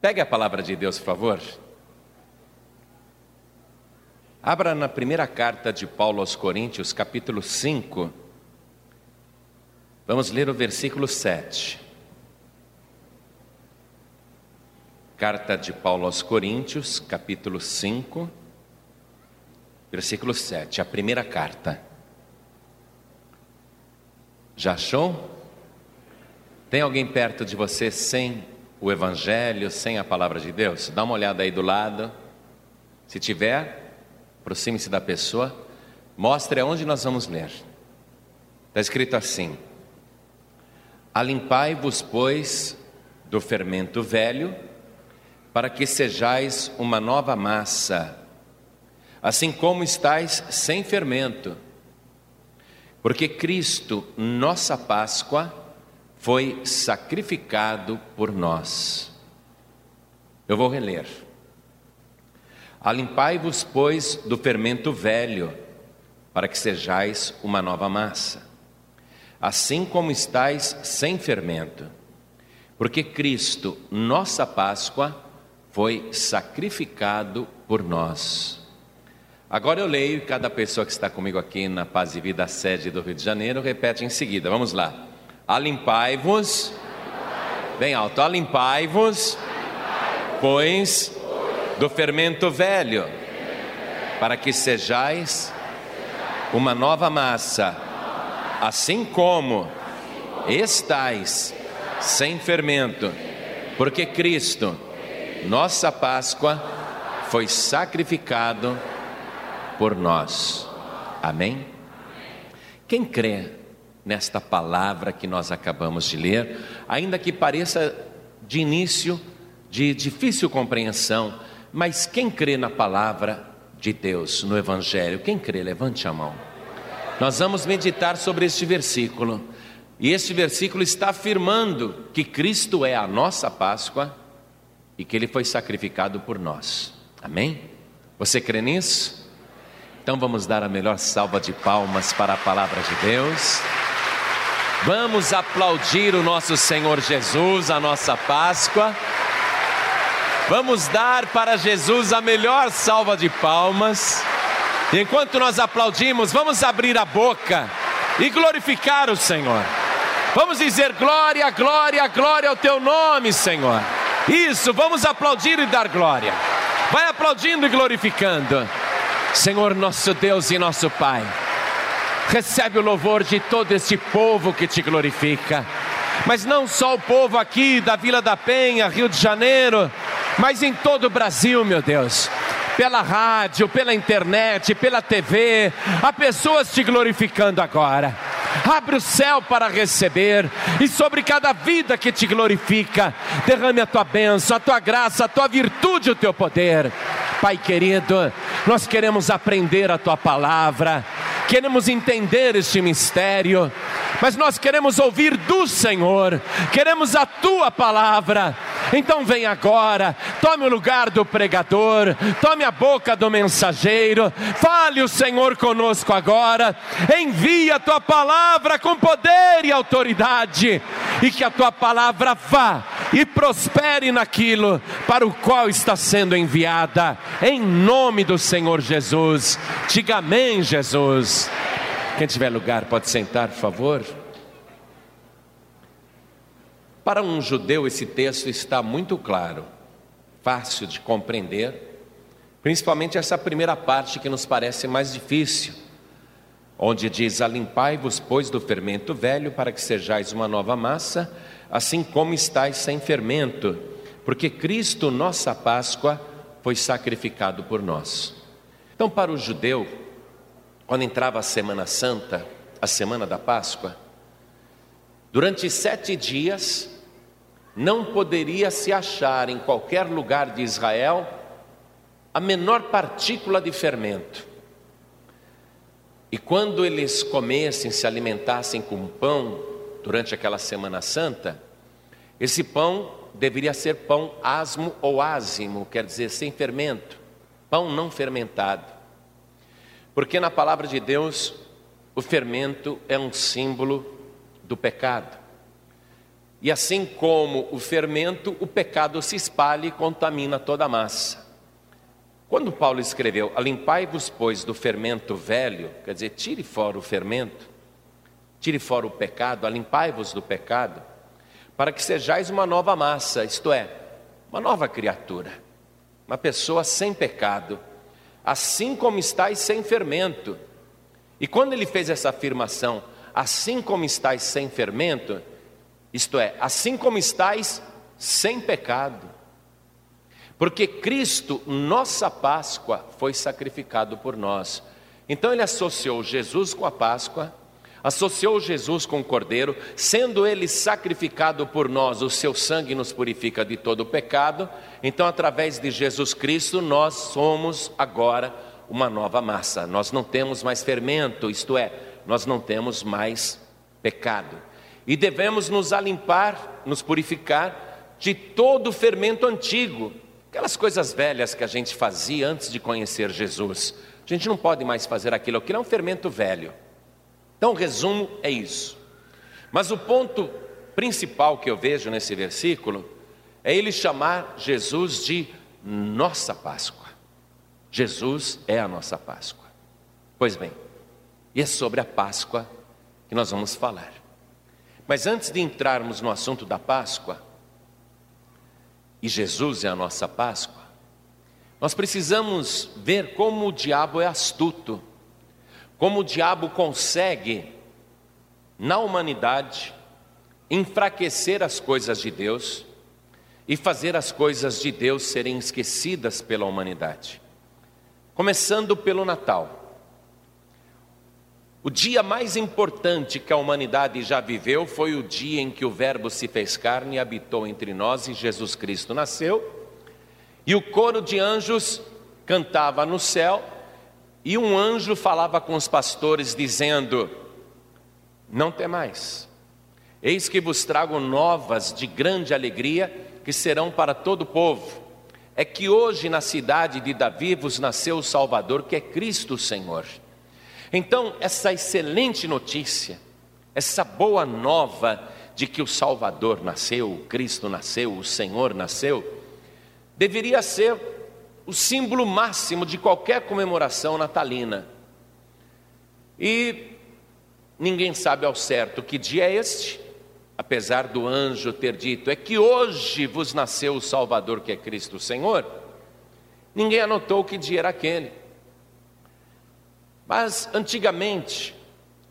Pegue a palavra de Deus, por favor. Abra na primeira carta de Paulo aos Coríntios, capítulo 5. Vamos ler o versículo 7. Carta de Paulo aos Coríntios, capítulo 5, versículo 7, a primeira carta. Já achou? Tem alguém perto de você sem o Evangelho, sem a palavra de Deus? Dá uma olhada aí do lado. Se tiver, aproxime-se da pessoa, mostre aonde nós vamos ler. Está escrito assim: Alimpai-vos, pois, do fermento velho, para que sejais uma nova massa, assim como estáis sem fermento. Porque Cristo, nossa Páscoa, foi sacrificado por nós. Eu vou reler. Alimpai-vos, pois, do fermento velho, para que sejais uma nova massa, assim como estáis sem fermento. Porque Cristo, nossa Páscoa, foi sacrificado por nós. Agora eu leio e cada pessoa que está comigo aqui na Paz e Vida sede do Rio de Janeiro repete em seguida. Vamos lá. Alimpai-vos, bem alto, alimpai-vos, pois do fermento velho, para que sejais uma nova massa, assim como estais sem fermento, porque Cristo nossa Páscoa foi sacrificado por nós. Amém? Quem crê nesta palavra que nós acabamos de ler, ainda que pareça de início de difícil compreensão, mas quem crê na palavra de Deus, no Evangelho, quem crê, levante a mão. Nós vamos meditar sobre este versículo, e este versículo está afirmando que Cristo é a nossa Páscoa e que ele foi sacrificado por nós. Amém? Você crê nisso? Então vamos dar a melhor salva de palmas para a palavra de Deus. Vamos aplaudir o nosso Senhor Jesus, a nossa Páscoa. Vamos dar para Jesus a melhor salva de palmas. E enquanto nós aplaudimos, vamos abrir a boca e glorificar o Senhor. Vamos dizer glória, glória, glória ao teu nome, Senhor. Isso, vamos aplaudir e dar glória. Vai aplaudindo e glorificando. Senhor nosso Deus e nosso Pai, recebe o louvor de todo este povo que te glorifica. Mas não só o povo aqui da Vila da Penha, Rio de Janeiro, mas em todo o Brasil, meu Deus pela rádio, pela internet, pela TV, há pessoas te glorificando agora. Abre o céu para receber, e sobre cada vida que te glorifica, derrame a tua bênção, a tua graça, a tua virtude, o teu poder. Pai querido, nós queremos aprender a tua palavra, queremos entender este mistério, mas nós queremos ouvir do Senhor, queremos a tua palavra. Então vem agora, tome o lugar do pregador, tome a boca do mensageiro, fale o Senhor conosco agora, envia a tua palavra com poder e autoridade, e que a tua palavra vá e prospere naquilo para o qual está sendo enviada, em nome do Senhor Jesus. Diga amém, Jesus. Quem tiver lugar pode sentar, por favor. Para um judeu, esse texto está muito claro, fácil de compreender, principalmente essa primeira parte que nos parece mais difícil, onde diz: Alimpai-vos, pois, do fermento velho, para que sejais uma nova massa, assim como estáis sem fermento, porque Cristo, nossa Páscoa, foi sacrificado por nós. Então, para o judeu, quando entrava a Semana Santa, a semana da Páscoa, durante sete dias, não poderia se achar em qualquer lugar de Israel a menor partícula de fermento. E quando eles comessem, se alimentassem com pão durante aquela Semana Santa, esse pão deveria ser pão asmo ou ázimo, quer dizer, sem fermento, pão não fermentado. Porque na palavra de Deus, o fermento é um símbolo do pecado. E assim como o fermento, o pecado se espalha e contamina toda a massa. Quando Paulo escreveu: Alimpai-vos, pois, do fermento velho, quer dizer, tire fora o fermento, tire fora o pecado, alimpai-vos do pecado, para que sejais uma nova massa, isto é, uma nova criatura, uma pessoa sem pecado, assim como estáis sem fermento. E quando ele fez essa afirmação, assim como estáis sem fermento, isto é, assim como estáis sem pecado. Porque Cristo, nossa Páscoa, foi sacrificado por nós. Então ele associou Jesus com a Páscoa, associou Jesus com o Cordeiro, sendo ele sacrificado por nós, o seu sangue nos purifica de todo o pecado. Então, através de Jesus Cristo, nós somos agora uma nova massa. Nós não temos mais fermento, isto é, nós não temos mais pecado. E devemos nos alimpar, nos purificar de todo o fermento antigo, aquelas coisas velhas que a gente fazia antes de conhecer Jesus. A gente não pode mais fazer aquilo, aquilo é um fermento velho. Então, o resumo é isso. Mas o ponto principal que eu vejo nesse versículo é ele chamar Jesus de nossa Páscoa. Jesus é a nossa Páscoa. Pois bem, e é sobre a Páscoa que nós vamos falar. Mas antes de entrarmos no assunto da Páscoa, e Jesus é a nossa Páscoa, nós precisamos ver como o diabo é astuto, como o diabo consegue, na humanidade, enfraquecer as coisas de Deus e fazer as coisas de Deus serem esquecidas pela humanidade. Começando pelo Natal. O dia mais importante que a humanidade já viveu foi o dia em que o Verbo se fez carne e habitou entre nós e Jesus Cristo nasceu. E o coro de anjos cantava no céu, e um anjo falava com os pastores, dizendo: Não temais, eis que vos trago novas de grande alegria, que serão para todo o povo. É que hoje na cidade de Davi vos nasceu o Salvador, que é Cristo o Senhor. Então, essa excelente notícia, essa boa nova de que o Salvador nasceu, o Cristo nasceu, o Senhor nasceu, deveria ser o símbolo máximo de qualquer comemoração natalina. E ninguém sabe ao certo que dia é este, apesar do anjo ter dito: é que hoje vos nasceu o Salvador, que é Cristo o Senhor. Ninguém anotou que dia era aquele. Mas antigamente,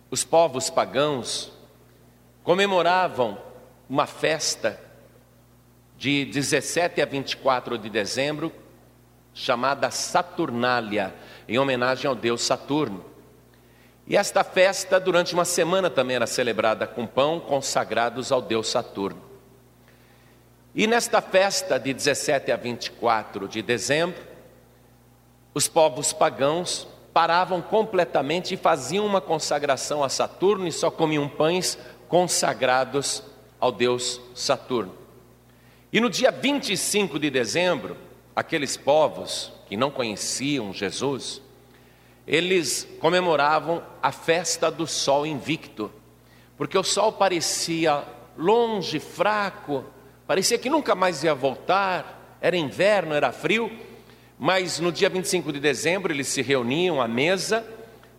os povos pagãos comemoravam uma festa de 17 a 24 de dezembro, chamada Saturnália, em homenagem ao deus Saturno. E esta festa, durante uma semana, também era celebrada com pão consagrados ao deus Saturno. E nesta festa de 17 a 24 de dezembro, os povos pagãos paravam completamente e faziam uma consagração a Saturno e só comiam pães consagrados ao deus Saturno. E no dia 25 de dezembro, aqueles povos que não conheciam Jesus, eles comemoravam a festa do sol invicto, porque o sol parecia longe, fraco, parecia que nunca mais ia voltar, era inverno, era frio, mas no dia 25 de dezembro eles se reuniam à mesa,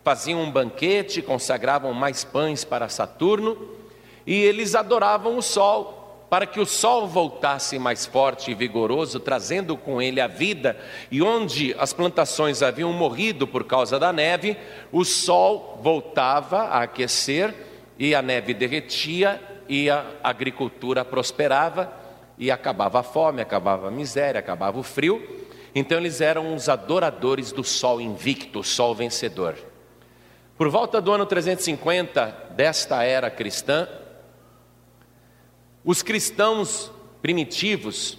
faziam um banquete, consagravam mais pães para Saturno e eles adoravam o sol, para que o sol voltasse mais forte e vigoroso, trazendo com ele a vida, e onde as plantações haviam morrido por causa da neve, o sol voltava a aquecer e a neve derretia e a agricultura prosperava e acabava a fome, acabava a miséria, acabava o frio. Então eles eram os adoradores do sol invicto, o sol vencedor. Por volta do ano 350 desta era cristã, os cristãos primitivos,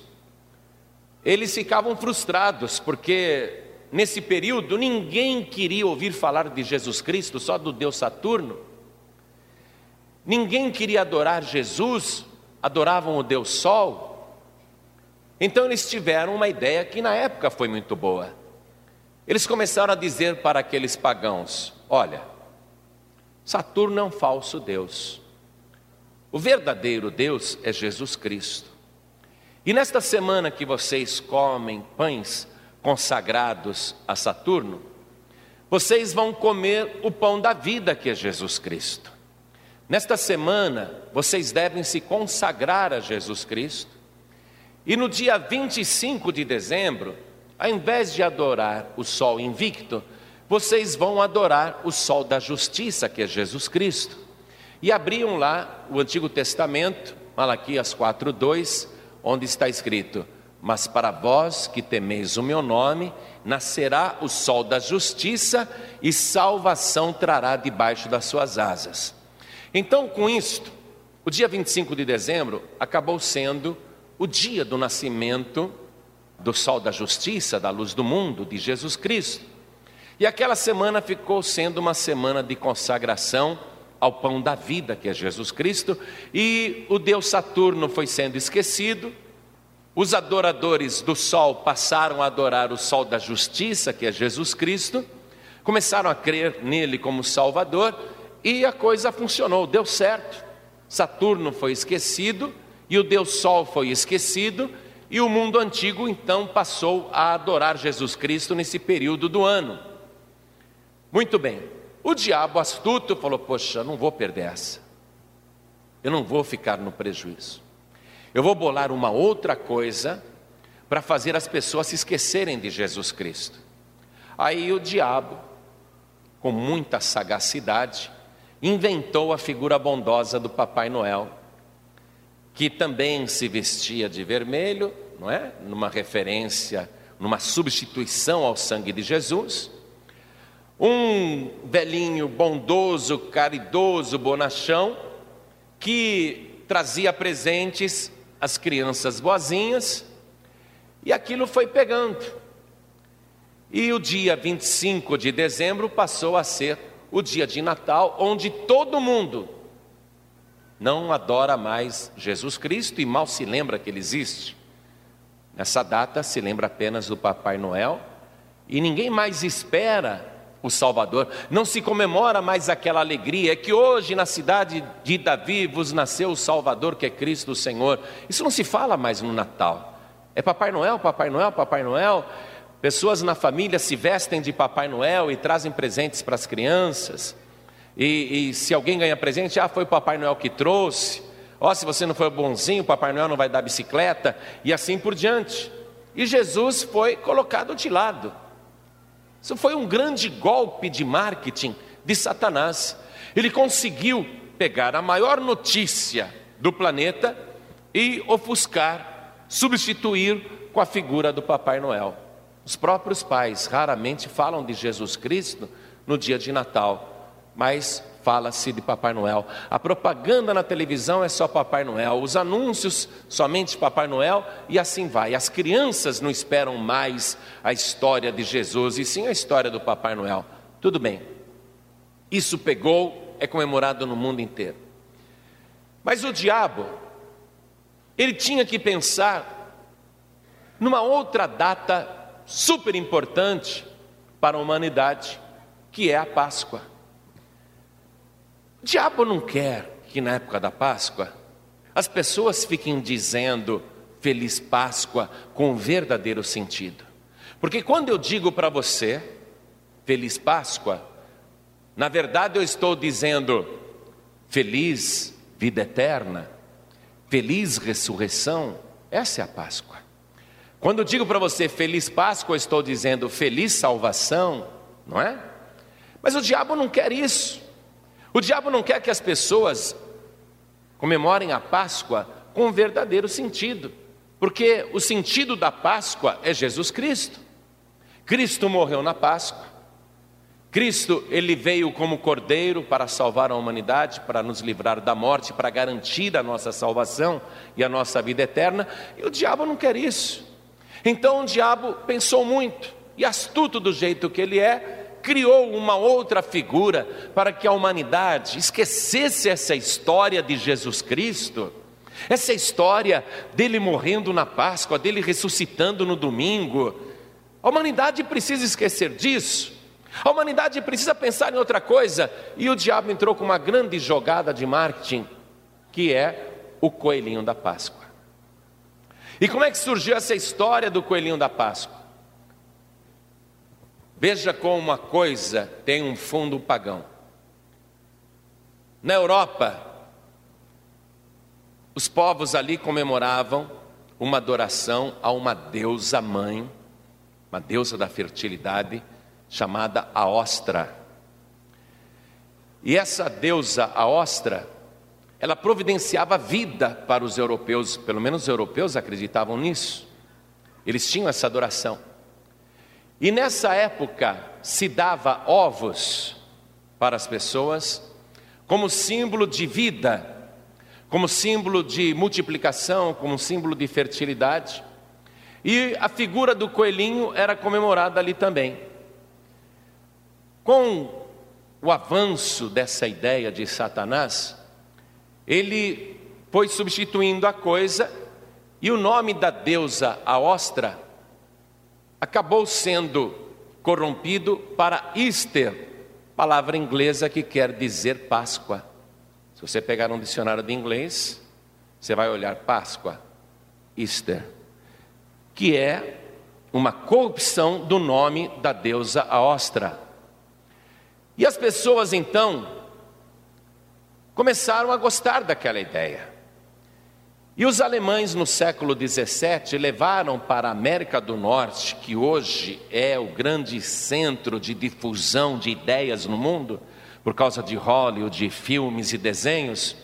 eles ficavam frustrados, porque nesse período ninguém queria ouvir falar de Jesus Cristo, só do Deus Saturno. Ninguém queria adorar Jesus, adoravam o Deus Sol. Então eles tiveram uma ideia que na época foi muito boa. Eles começaram a dizer para aqueles pagãos: Olha, Saturno é um falso Deus. O verdadeiro Deus é Jesus Cristo. E nesta semana que vocês comem pães consagrados a Saturno, vocês vão comer o pão da vida que é Jesus Cristo. Nesta semana, vocês devem se consagrar a Jesus Cristo. E no dia 25 de dezembro, ao invés de adorar o sol invicto, vocês vão adorar o sol da justiça, que é Jesus Cristo. E abriam lá o Antigo Testamento, Malaquias 4:2, onde está escrito: "Mas para vós que temeis o meu nome, nascerá o sol da justiça e salvação trará debaixo das suas asas." Então, com isto, o dia 25 de dezembro acabou sendo o dia do nascimento do sol da justiça, da luz do mundo, de Jesus Cristo. E aquela semana ficou sendo uma semana de consagração ao pão da vida, que é Jesus Cristo, e o Deus Saturno foi sendo esquecido. Os adoradores do sol passaram a adorar o sol da justiça, que é Jesus Cristo, começaram a crer nele como Salvador, e a coisa funcionou, deu certo. Saturno foi esquecido e o Deus Sol foi esquecido, e o mundo antigo então passou a adorar Jesus Cristo nesse período do ano. Muito bem, o diabo astuto falou: Poxa, não vou perder essa, eu não vou ficar no prejuízo, eu vou bolar uma outra coisa para fazer as pessoas se esquecerem de Jesus Cristo. Aí o diabo, com muita sagacidade, inventou a figura bondosa do Papai Noel que também se vestia de vermelho, não é? Numa referência, numa substituição ao sangue de Jesus. Um velhinho bondoso, caridoso, bonachão, que trazia presentes às crianças boazinhas, e aquilo foi pegando. E o dia 25 de dezembro passou a ser o dia de Natal, onde todo mundo não adora mais Jesus Cristo e mal se lembra que ele existe. Nessa data se lembra apenas do Papai Noel e ninguém mais espera o Salvador, não se comemora mais aquela alegria, é que hoje na cidade de Davi vos nasceu o Salvador que é Cristo o Senhor. Isso não se fala mais no Natal. É Papai Noel, Papai Noel, Papai Noel. Pessoas na família se vestem de Papai Noel e trazem presentes para as crianças. E, e, se alguém ganha presente, ah, foi o Papai Noel que trouxe. Ó, oh, se você não for bonzinho, o Papai Noel não vai dar bicicleta, e assim por diante. E Jesus foi colocado de lado. Isso foi um grande golpe de marketing de Satanás. Ele conseguiu pegar a maior notícia do planeta e ofuscar, substituir com a figura do Papai Noel. Os próprios pais raramente falam de Jesus Cristo no dia de Natal mas fala-se de Papai Noel. A propaganda na televisão é só Papai Noel, os anúncios somente Papai Noel e assim vai. As crianças não esperam mais a história de Jesus e sim a história do Papai Noel. Tudo bem, isso pegou, é comemorado no mundo inteiro. Mas o diabo, ele tinha que pensar numa outra data super importante para a humanidade, que é a Páscoa. O diabo não quer que na época da Páscoa as pessoas fiquem dizendo Feliz Páscoa com verdadeiro sentido. Porque quando eu digo para você Feliz Páscoa, na verdade eu estou dizendo Feliz vida eterna, Feliz ressurreição, essa é a Páscoa. Quando eu digo para você Feliz Páscoa, eu estou dizendo Feliz salvação, não é? Mas o diabo não quer isso. O diabo não quer que as pessoas comemorem a Páscoa com verdadeiro sentido, porque o sentido da Páscoa é Jesus Cristo. Cristo morreu na Páscoa. Cristo, ele veio como cordeiro para salvar a humanidade, para nos livrar da morte, para garantir a nossa salvação e a nossa vida eterna, e o diabo não quer isso. Então o diabo pensou muito, e astuto do jeito que ele é, criou uma outra figura para que a humanidade esquecesse essa história de Jesus Cristo, essa história dele morrendo na Páscoa, dele ressuscitando no domingo. A humanidade precisa esquecer disso. A humanidade precisa pensar em outra coisa. E o diabo entrou com uma grande jogada de marketing. que é o coelhinho da Páscoa. E como é que surgiu essa história do coelhinho da Páscoa? Veja como uma coisa tem um fundo pagão. Na Europa, os povos ali comemoravam uma adoração a uma deusa mãe, uma deusa da fertilidade, chamada Aostra. E essa deusa Aostra, ela providenciava vida para os europeus, pelo menos os europeus acreditavam nisso. Eles tinham essa adoração. E nessa época se dava ovos para as pessoas como símbolo de vida, como símbolo de multiplicação, como símbolo de fertilidade. E a figura do coelhinho era comemorada ali também. Com o avanço dessa ideia de Satanás, ele foi substituindo a coisa e o nome da deusa Aostra acabou sendo corrompido para Easter, palavra inglesa que quer dizer Páscoa. Se você pegar um dicionário de inglês, você vai olhar Páscoa, Easter, que é uma corrupção do nome da deusa Aostra. E as pessoas então começaram a gostar daquela ideia. E os alemães no século XVII levaram para a América do Norte, que hoje é o grande centro de difusão de ideias no mundo, por causa de Hollywood, de filmes e desenhos,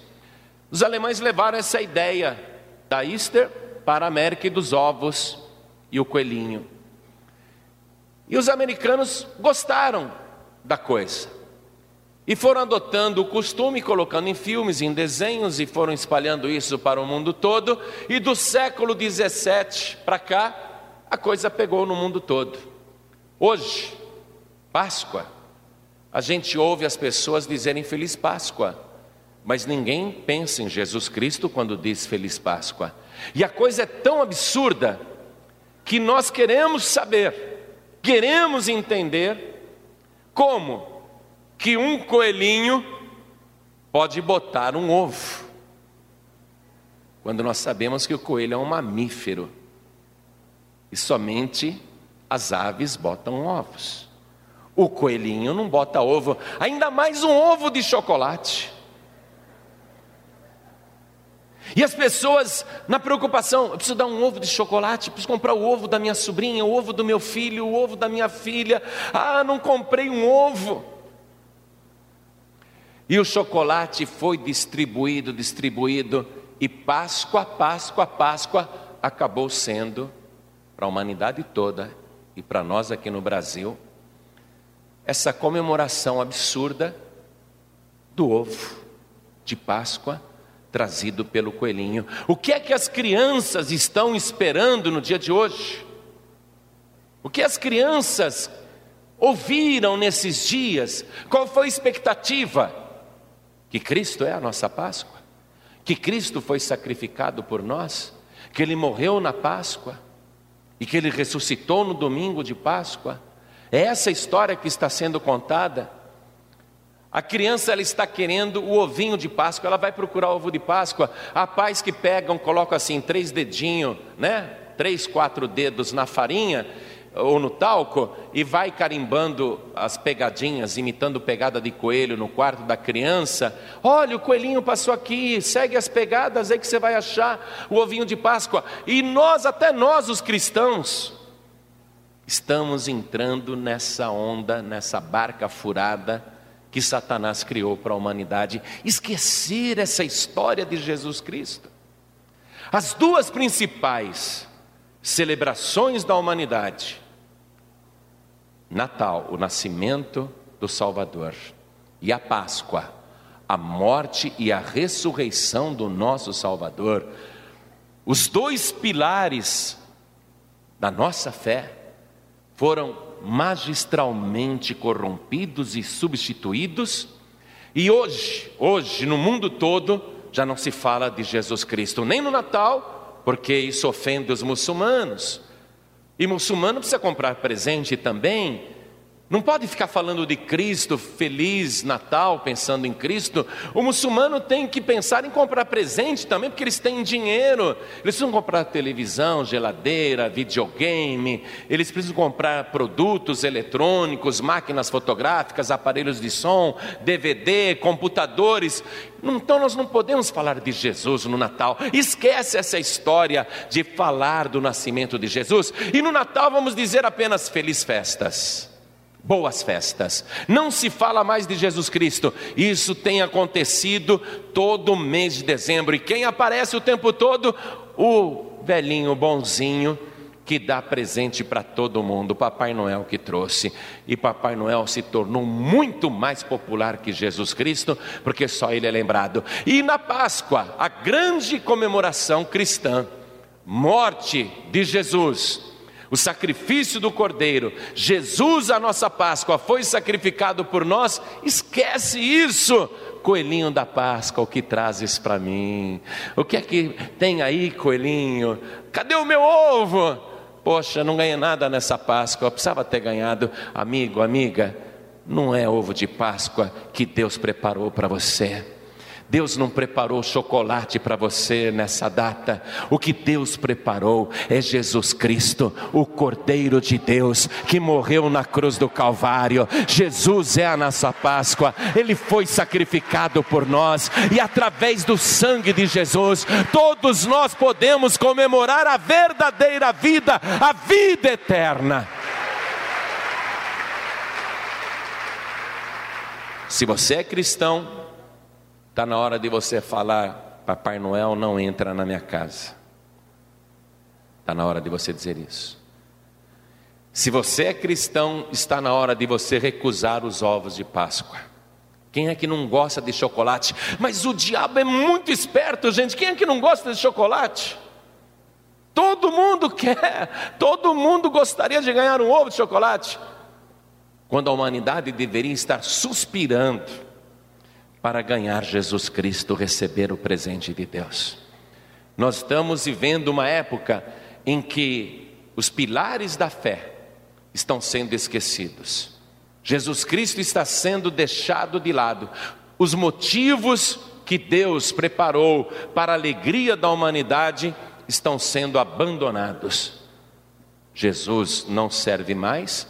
os alemães levaram essa ideia da Easter para a América e dos ovos e o coelhinho. E os americanos gostaram da coisa. E foram adotando o costume, colocando em filmes, em desenhos, e foram espalhando isso para o mundo todo. E do século 17 para cá, a coisa pegou no mundo todo. Hoje, Páscoa, a gente ouve as pessoas dizerem Feliz Páscoa, mas ninguém pensa em Jesus Cristo quando diz Feliz Páscoa. E a coisa é tão absurda que nós queremos saber, queremos entender como que um coelhinho pode botar um ovo, quando nós sabemos que o coelho é um mamífero e somente as aves botam ovos. O coelhinho não bota ovo, ainda mais um ovo de chocolate. E as pessoas, na preocupação, eu preciso dar um ovo de chocolate, preciso comprar o ovo da minha sobrinha, o ovo do meu filho, o ovo da minha filha. Ah, não comprei um ovo. E o chocolate foi distribuído, distribuído, e Páscoa, Páscoa, Páscoa acabou sendo para a humanidade toda e para nós aqui no Brasil essa comemoração absurda do ovo de Páscoa trazido pelo coelhinho. O que é que as crianças estão esperando no dia de hoje? O que as crianças ouviram nesses dias? Qual foi a expectativa? Que Cristo é a nossa Páscoa, que Cristo foi sacrificado por nós, que Ele morreu na Páscoa e que Ele ressuscitou no domingo de Páscoa. É essa história que está sendo contada. A criança ela está querendo o ovinho de Páscoa, ela vai procurar o ovo de Páscoa. Há pais que pegam, colocam assim três dedinhos, né? Três, quatro dedos na farinha ou no talco e vai carimbando as pegadinhas, imitando pegada de coelho no quarto da criança. Olha, o coelhinho passou aqui, segue as pegadas aí que você vai achar o ovinho de Páscoa. E nós, até nós, os cristãos, estamos entrando nessa onda, nessa barca furada que Satanás criou para a humanidade. Esquecer essa história de Jesus Cristo. As duas principais celebrações da humanidade Natal, o nascimento do Salvador, e a Páscoa, a morte e a ressurreição do nosso Salvador, os dois pilares da nossa fé foram magistralmente corrompidos e substituídos, e hoje, hoje no mundo todo, já não se fala de Jesus Cristo, nem no Natal, porque isso ofende os muçulmanos, e muçulmano precisa comprar presente também, Não pode ficar falando de Cristo, feliz Natal, pensando em Cristo. O muçulmano tem que pensar em comprar presente também, porque eles têm dinheiro. Eles precisam comprar televisão, geladeira, videogame. Eles precisam comprar produtos eletrônicos, máquinas fotográficas, aparelhos de som, DVD, computadores. Então nós não podemos falar de Jesus no Natal. Esquece essa história de falar do nascimento de Jesus. E no Natal vamos dizer apenas feliz festas boas festas. Não se fala mais de Jesus Cristo. Isso tem acontecido todo mês de dezembro. E quem aparece o tempo todo? O velhinho bonzinho que dá presente para todo mundo, Papai Noel que trouxe. E Papai Noel se tornou muito mais popular que Jesus Cristo, porque só ele é lembrado. E na Páscoa, a grande comemoração cristã, morte de Jesus o sacrifício do Cordeiro, Jesus, a nossa Páscoa, foi sacrificado por nós, esquece isso. Coelhinho da Páscoa, o que trazes para mim? O que é que tem aí, coelhinho? Cadê o meu ovo? Poxa, não ganhei nada nessa Páscoa, eu precisava ter ganhado. Amigo, amiga, não é ovo de Páscoa que Deus preparou para você. Deus não preparou chocolate para você nessa data. O que Deus preparou é Jesus Cristo, o Cordeiro de Deus, que morreu na cruz do Calvário. Jesus é a nossa Páscoa. Ele foi sacrificado por nós e através do sangue de Jesus, todos nós podemos comemorar a verdadeira vida, a vida eterna. Se você é cristão, Está na hora de você falar: Papai Noel não entra na minha casa. Está na hora de você dizer isso. Se você é cristão, está na hora de você recusar os ovos de Páscoa. Quem é que não gosta de chocolate? Mas o diabo é muito esperto, gente. Quem é que não gosta de chocolate? Todo mundo quer, todo mundo gostaria de ganhar um ovo de chocolate. Quando a humanidade deveria estar suspirando para ganhar Jesus Cristo, receber o presente de Deus. Nós estamos vivendo uma época em que os pilares da fé estão sendo esquecidos. Jesus Cristo está sendo deixado de lado. Os motivos que Deus preparou para a alegria da humanidade estão sendo abandonados. Jesus não serve mais,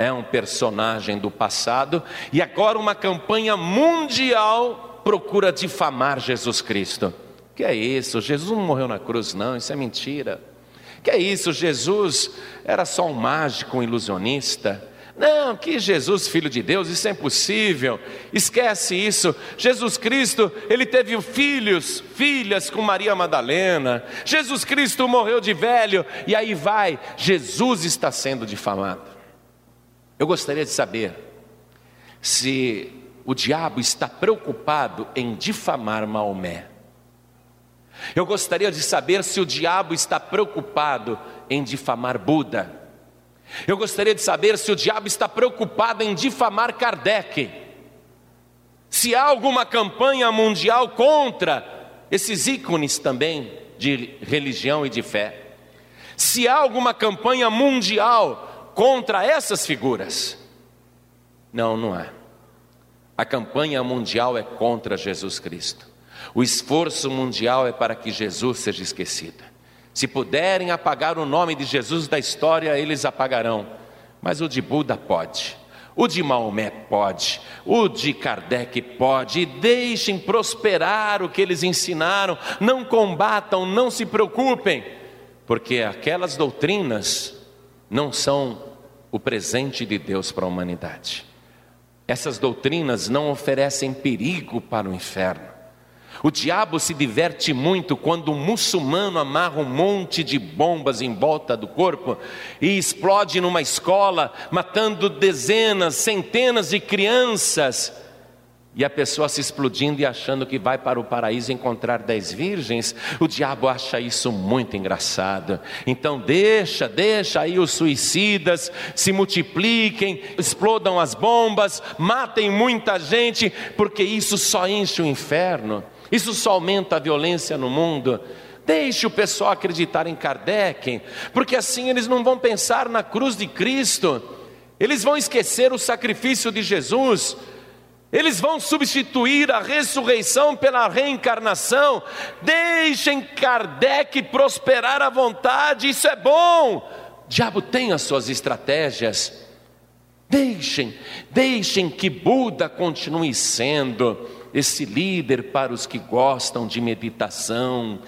é um personagem do passado e agora uma campanha mundial procura difamar Jesus Cristo. Que é isso? Jesus não morreu na cruz, não, isso é mentira. Que é isso? Jesus era só um mágico, um ilusionista. Não, que Jesus, filho de Deus, isso é impossível. Esquece isso. Jesus Cristo, ele teve filhos, filhas com Maria Madalena. Jesus Cristo morreu de velho e aí vai. Jesus está sendo difamado. Eu gostaria de saber se o diabo está preocupado em difamar Maomé. Eu gostaria de saber se o diabo está preocupado em difamar Buda. Eu gostaria de saber se o diabo está preocupado em difamar Kardec. Se há alguma campanha mundial contra esses ícones também de religião e de fé. Se há alguma campanha mundial contra essas figuras. Não, não é. A campanha mundial é contra Jesus Cristo. O esforço mundial é para que Jesus seja esquecido. Se puderem apagar o nome de Jesus da história, eles apagarão. Mas o de Buda pode. O de Maomé pode, o de Kardec pode, e deixem prosperar o que eles ensinaram, não combatam, não se preocupem, porque aquelas doutrinas não são o presente de Deus para a humanidade. Essas doutrinas não oferecem perigo para o inferno. O diabo se diverte muito quando um muçulmano amarra um monte de bombas em volta do corpo e explode numa escola, matando dezenas, centenas de crianças e a pessoa se explodindo e achando que vai para o paraíso encontrar dez virgens, o diabo acha isso muito engraçado. Então deixa, deixa aí os suicidas se multipliquem, explodam as bombas, matem muita gente, porque isso só enche o inferno, isso só aumenta a violência no mundo. Deixe o pessoal acreditar em Kardec, porque assim eles não vão pensar na cruz de Cristo eles vão esquecer o sacrifício de Jesus, eles vão substituir a ressurreição pela reencarnação. Deixem Kardec prosperar à vontade, isso é bom. Diabo tem as suas estratégias. Deixem, deixem que Buda continue sendo esse líder para os que gostam de meditação,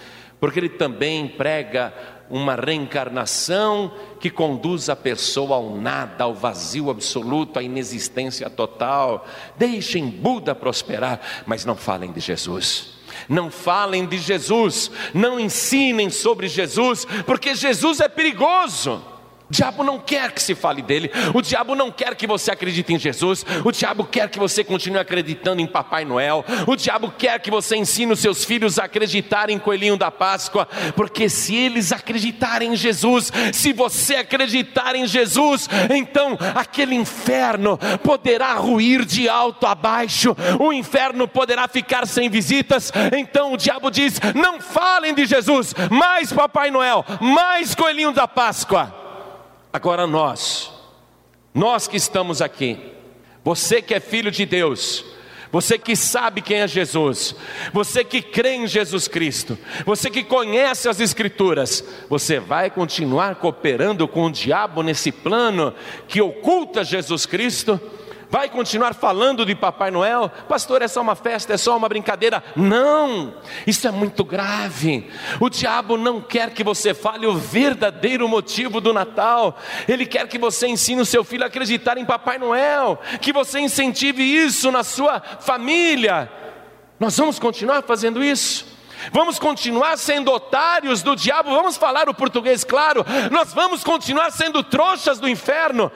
porque ele também prega uma reencarnação que conduz a pessoa ao nada, ao vazio absoluto, à inexistência total. Deixem Buda prosperar, mas não falem de Jesus. Não falem de Jesus, não ensinem sobre Jesus, porque Jesus é perigoso. Diabo não quer que se fale dele, o diabo não quer que você acredite em Jesus, o diabo quer que você continue acreditando em Papai Noel, o diabo quer que você ensine os seus filhos a acreditarem em Coelhinho da Páscoa, porque se eles acreditarem em Jesus, se você acreditar em Jesus, então aquele inferno poderá ruir de alto a baixo, o inferno poderá ficar sem visitas. Então o diabo diz: não falem de Jesus, mais Papai Noel, mais Coelhinho da Páscoa. Agora nós, nós que estamos aqui, você que é filho de Deus, você que sabe quem é Jesus, você que crê em Jesus Cristo, você que conhece as Escrituras, você vai continuar cooperando com o diabo nesse plano que oculta Jesus Cristo? Vai continuar falando de Papai Noel? Pastor, é só uma festa, é só uma brincadeira? Não, isso é muito grave. O diabo não quer que você fale o verdadeiro motivo do Natal. Ele quer que você ensine o seu filho a acreditar em Papai Noel, que você incentive isso na sua família. Nós vamos continuar fazendo isso. Vamos continuar sendo otários do diabo, vamos falar o português claro, nós vamos continuar sendo trouxas do inferno.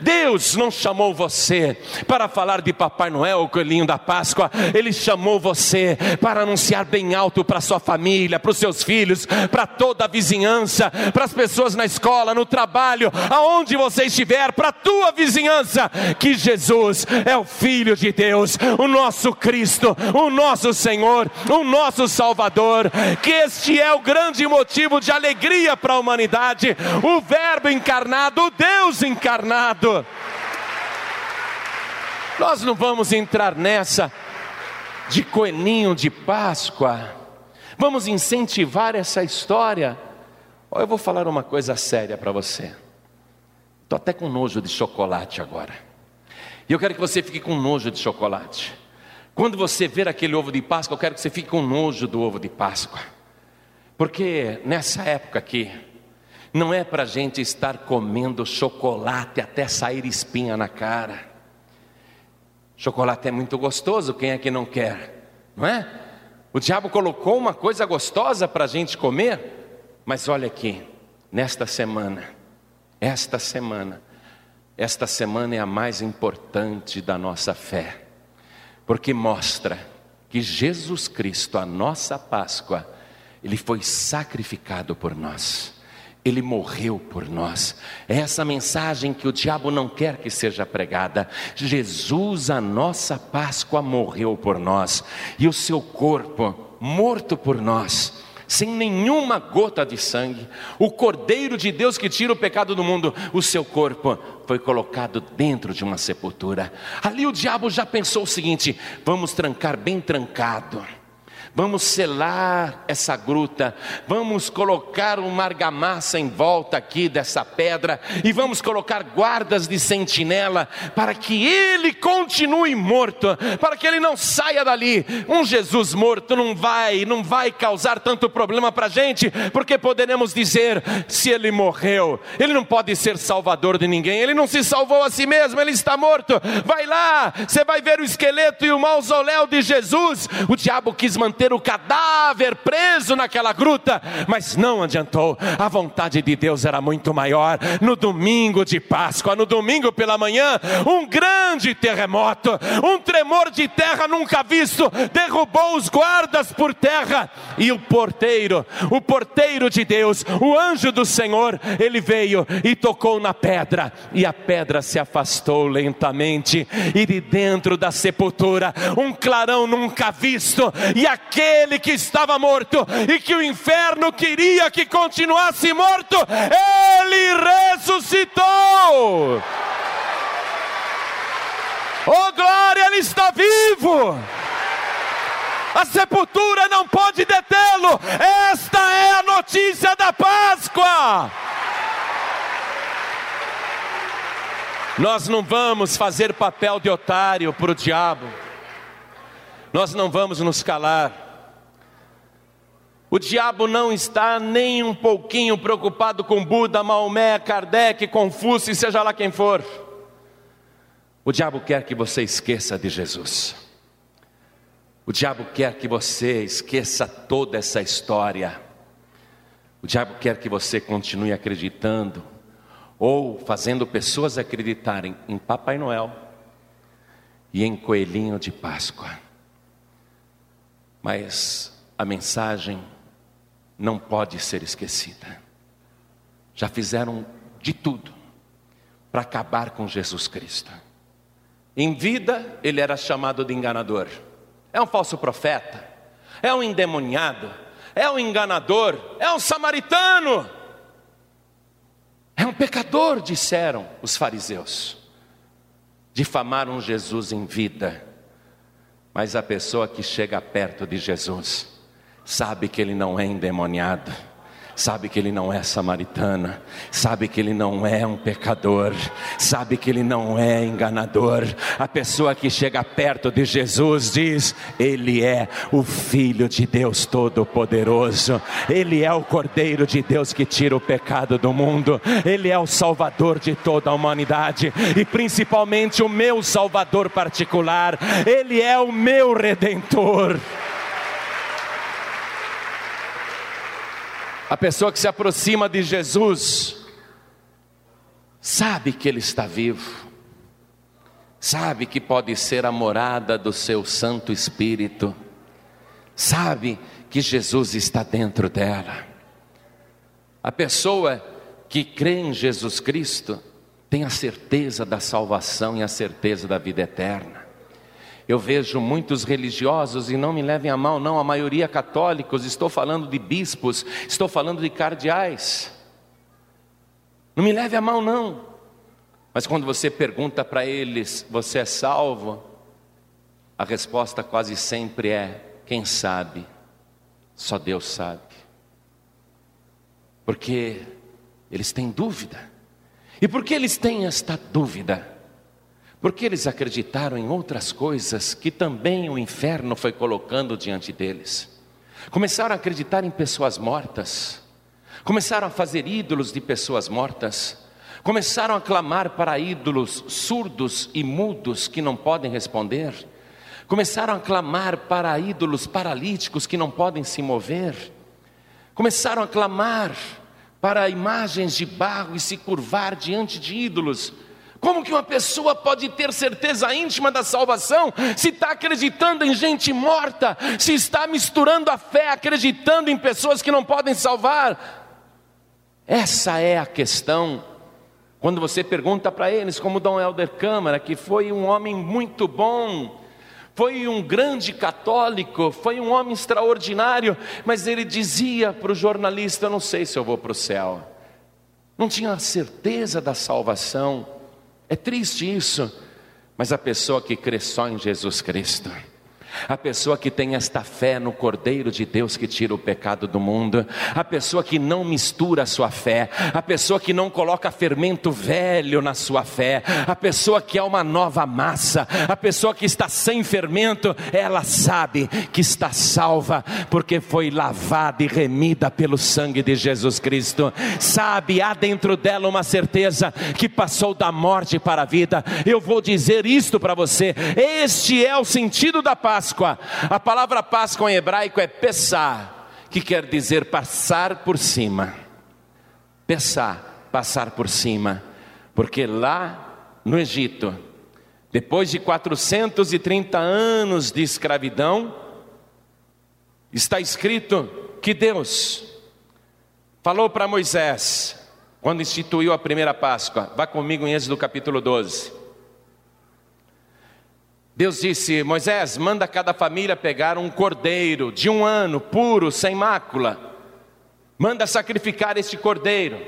Deus não chamou você para falar de Papai Noel, o coelhinho da Páscoa, Ele chamou você para anunciar bem alto para sua família, para os seus filhos, para toda a vizinhança, para as pessoas na escola, no trabalho, aonde você estiver, para a tua vizinhança, que Jesus é o Filho de Deus, o nosso Cristo, o nosso Senhor, o nosso Salvador Salvador, que este é o grande motivo de alegria para a humanidade, o Verbo encarnado, o Deus encarnado. Nós não vamos entrar nessa de coelhinho de Páscoa, vamos incentivar essa história. Eu vou falar uma coisa séria para você. Estou até com nojo de chocolate agora. E eu quero que você fique com nojo de chocolate. Quando você ver aquele ovo de Páscoa, eu quero que você fique com nojo do ovo de Páscoa. Porque nessa época aqui, não é para a gente estar comendo chocolate até sair espinha na cara. Chocolate é muito gostoso, quem é que não quer? Não é? O diabo colocou uma coisa gostosa para a gente comer, mas olha aqui, nesta semana, esta semana, esta semana é a mais importante da nossa fé porque mostra que Jesus Cristo, a nossa Páscoa, ele foi sacrificado por nós. Ele morreu por nós. É essa mensagem que o diabo não quer que seja pregada. Jesus, a nossa Páscoa, morreu por nós, e o seu corpo, morto por nós, sem nenhuma gota de sangue, o Cordeiro de Deus que tira o pecado do mundo, o seu corpo foi colocado dentro de uma sepultura. Ali o diabo já pensou o seguinte: vamos trancar bem trancado Vamos selar essa gruta, vamos colocar uma argamassa em volta aqui dessa pedra e vamos colocar guardas de sentinela para que ele continue morto, para que ele não saia dali. Um Jesus morto não vai, não vai causar tanto problema para a gente, porque poderemos dizer: se ele morreu, ele não pode ser salvador de ninguém, ele não se salvou a si mesmo, ele está morto. Vai lá, você vai ver o esqueleto e o mausoléu de Jesus. O diabo quis manter ter o cadáver preso naquela gruta, mas não adiantou, a vontade de Deus era muito maior. No domingo de Páscoa, no domingo pela manhã, um grande terremoto, um tremor de terra nunca visto, derrubou os guardas por terra, e o porteiro, o porteiro de Deus, o anjo do Senhor, ele veio e tocou na pedra, e a pedra se afastou lentamente, e de dentro da sepultura, um clarão nunca visto, e a aquele que estava morto e que o inferno queria que continuasse morto, ele ressuscitou. Oh glória, ele está vivo! A sepultura não pode detê-lo. Esta é a notícia da Páscoa. Nós não vamos fazer papel de otário para o diabo. Nós não vamos nos calar. O diabo não está nem um pouquinho preocupado com Buda, Maomé, Kardec, Confúcio seja lá quem for. O diabo quer que você esqueça de Jesus. O diabo quer que você esqueça toda essa história. O diabo quer que você continue acreditando ou fazendo pessoas acreditarem em Papai Noel e em Coelhinho de Páscoa. Mas a mensagem não pode ser esquecida. Já fizeram de tudo para acabar com Jesus Cristo. Em vida, ele era chamado de enganador. É um falso profeta, é um endemoniado, é um enganador, é um samaritano, é um pecador, disseram os fariseus. Difamaram Jesus em vida, mas a pessoa que chega perto de Jesus sabe que ele não é endemoniado sabe que ele não é samaritana, sabe que ele não é um pecador, sabe que ele não é enganador. A pessoa que chega perto de Jesus diz: Ele é o Filho de Deus Todo-Poderoso, Ele é o Cordeiro de Deus que tira o pecado do mundo, Ele é o Salvador de toda a humanidade e principalmente o meu Salvador particular, Ele é o meu Redentor. A pessoa que se aproxima de Jesus sabe que Ele está vivo, sabe que pode ser a morada do seu Santo Espírito, sabe que Jesus está dentro dela. A pessoa que crê em Jesus Cristo tem a certeza da salvação e a certeza da vida eterna. Eu vejo muitos religiosos, e não me levem a mal, não, a maioria católicos, estou falando de bispos, estou falando de cardeais. Não me leve a mal, não. Mas quando você pergunta para eles, você é salvo? A resposta quase sempre é: quem sabe? Só Deus sabe. Porque eles têm dúvida. E por que eles têm esta dúvida? Porque eles acreditaram em outras coisas que também o inferno foi colocando diante deles. Começaram a acreditar em pessoas mortas, começaram a fazer ídolos de pessoas mortas, começaram a clamar para ídolos surdos e mudos que não podem responder, começaram a clamar para ídolos paralíticos que não podem se mover, começaram a clamar para imagens de barro e se curvar diante de ídolos como que uma pessoa pode ter certeza íntima da salvação se está acreditando em gente morta, se está misturando a fé acreditando em pessoas que não podem salvar? Essa é a questão. Quando você pergunta para eles, como Dom Helder Câmara, que foi um homem muito bom, foi um grande católico, foi um homem extraordinário, mas ele dizia para o jornalista: não sei se eu vou para o céu, não tinha certeza da salvação. É triste isso, mas a pessoa que crê só em Jesus Cristo, a pessoa que tem esta fé no Cordeiro de Deus que tira o pecado do mundo, a pessoa que não mistura a sua fé, a pessoa que não coloca fermento velho na sua fé, a pessoa que é uma nova massa, a pessoa que está sem fermento, ela sabe que está salva, porque foi lavada e remida pelo sangue de Jesus Cristo, sabe, há dentro dela uma certeza que passou da morte para a vida. Eu vou dizer isto para você: este é o sentido da paz Páscoa. A palavra Páscoa em hebraico é Pessah, que quer dizer passar por cima. Pessah, passar por cima. Porque lá no Egito, depois de 430 anos de escravidão, está escrito que Deus falou para Moisés, quando instituiu a primeira Páscoa, vá comigo em Êxodo capítulo 12. Deus disse: Moisés, manda cada família pegar um cordeiro de um ano, puro, sem mácula. Manda sacrificar este cordeiro.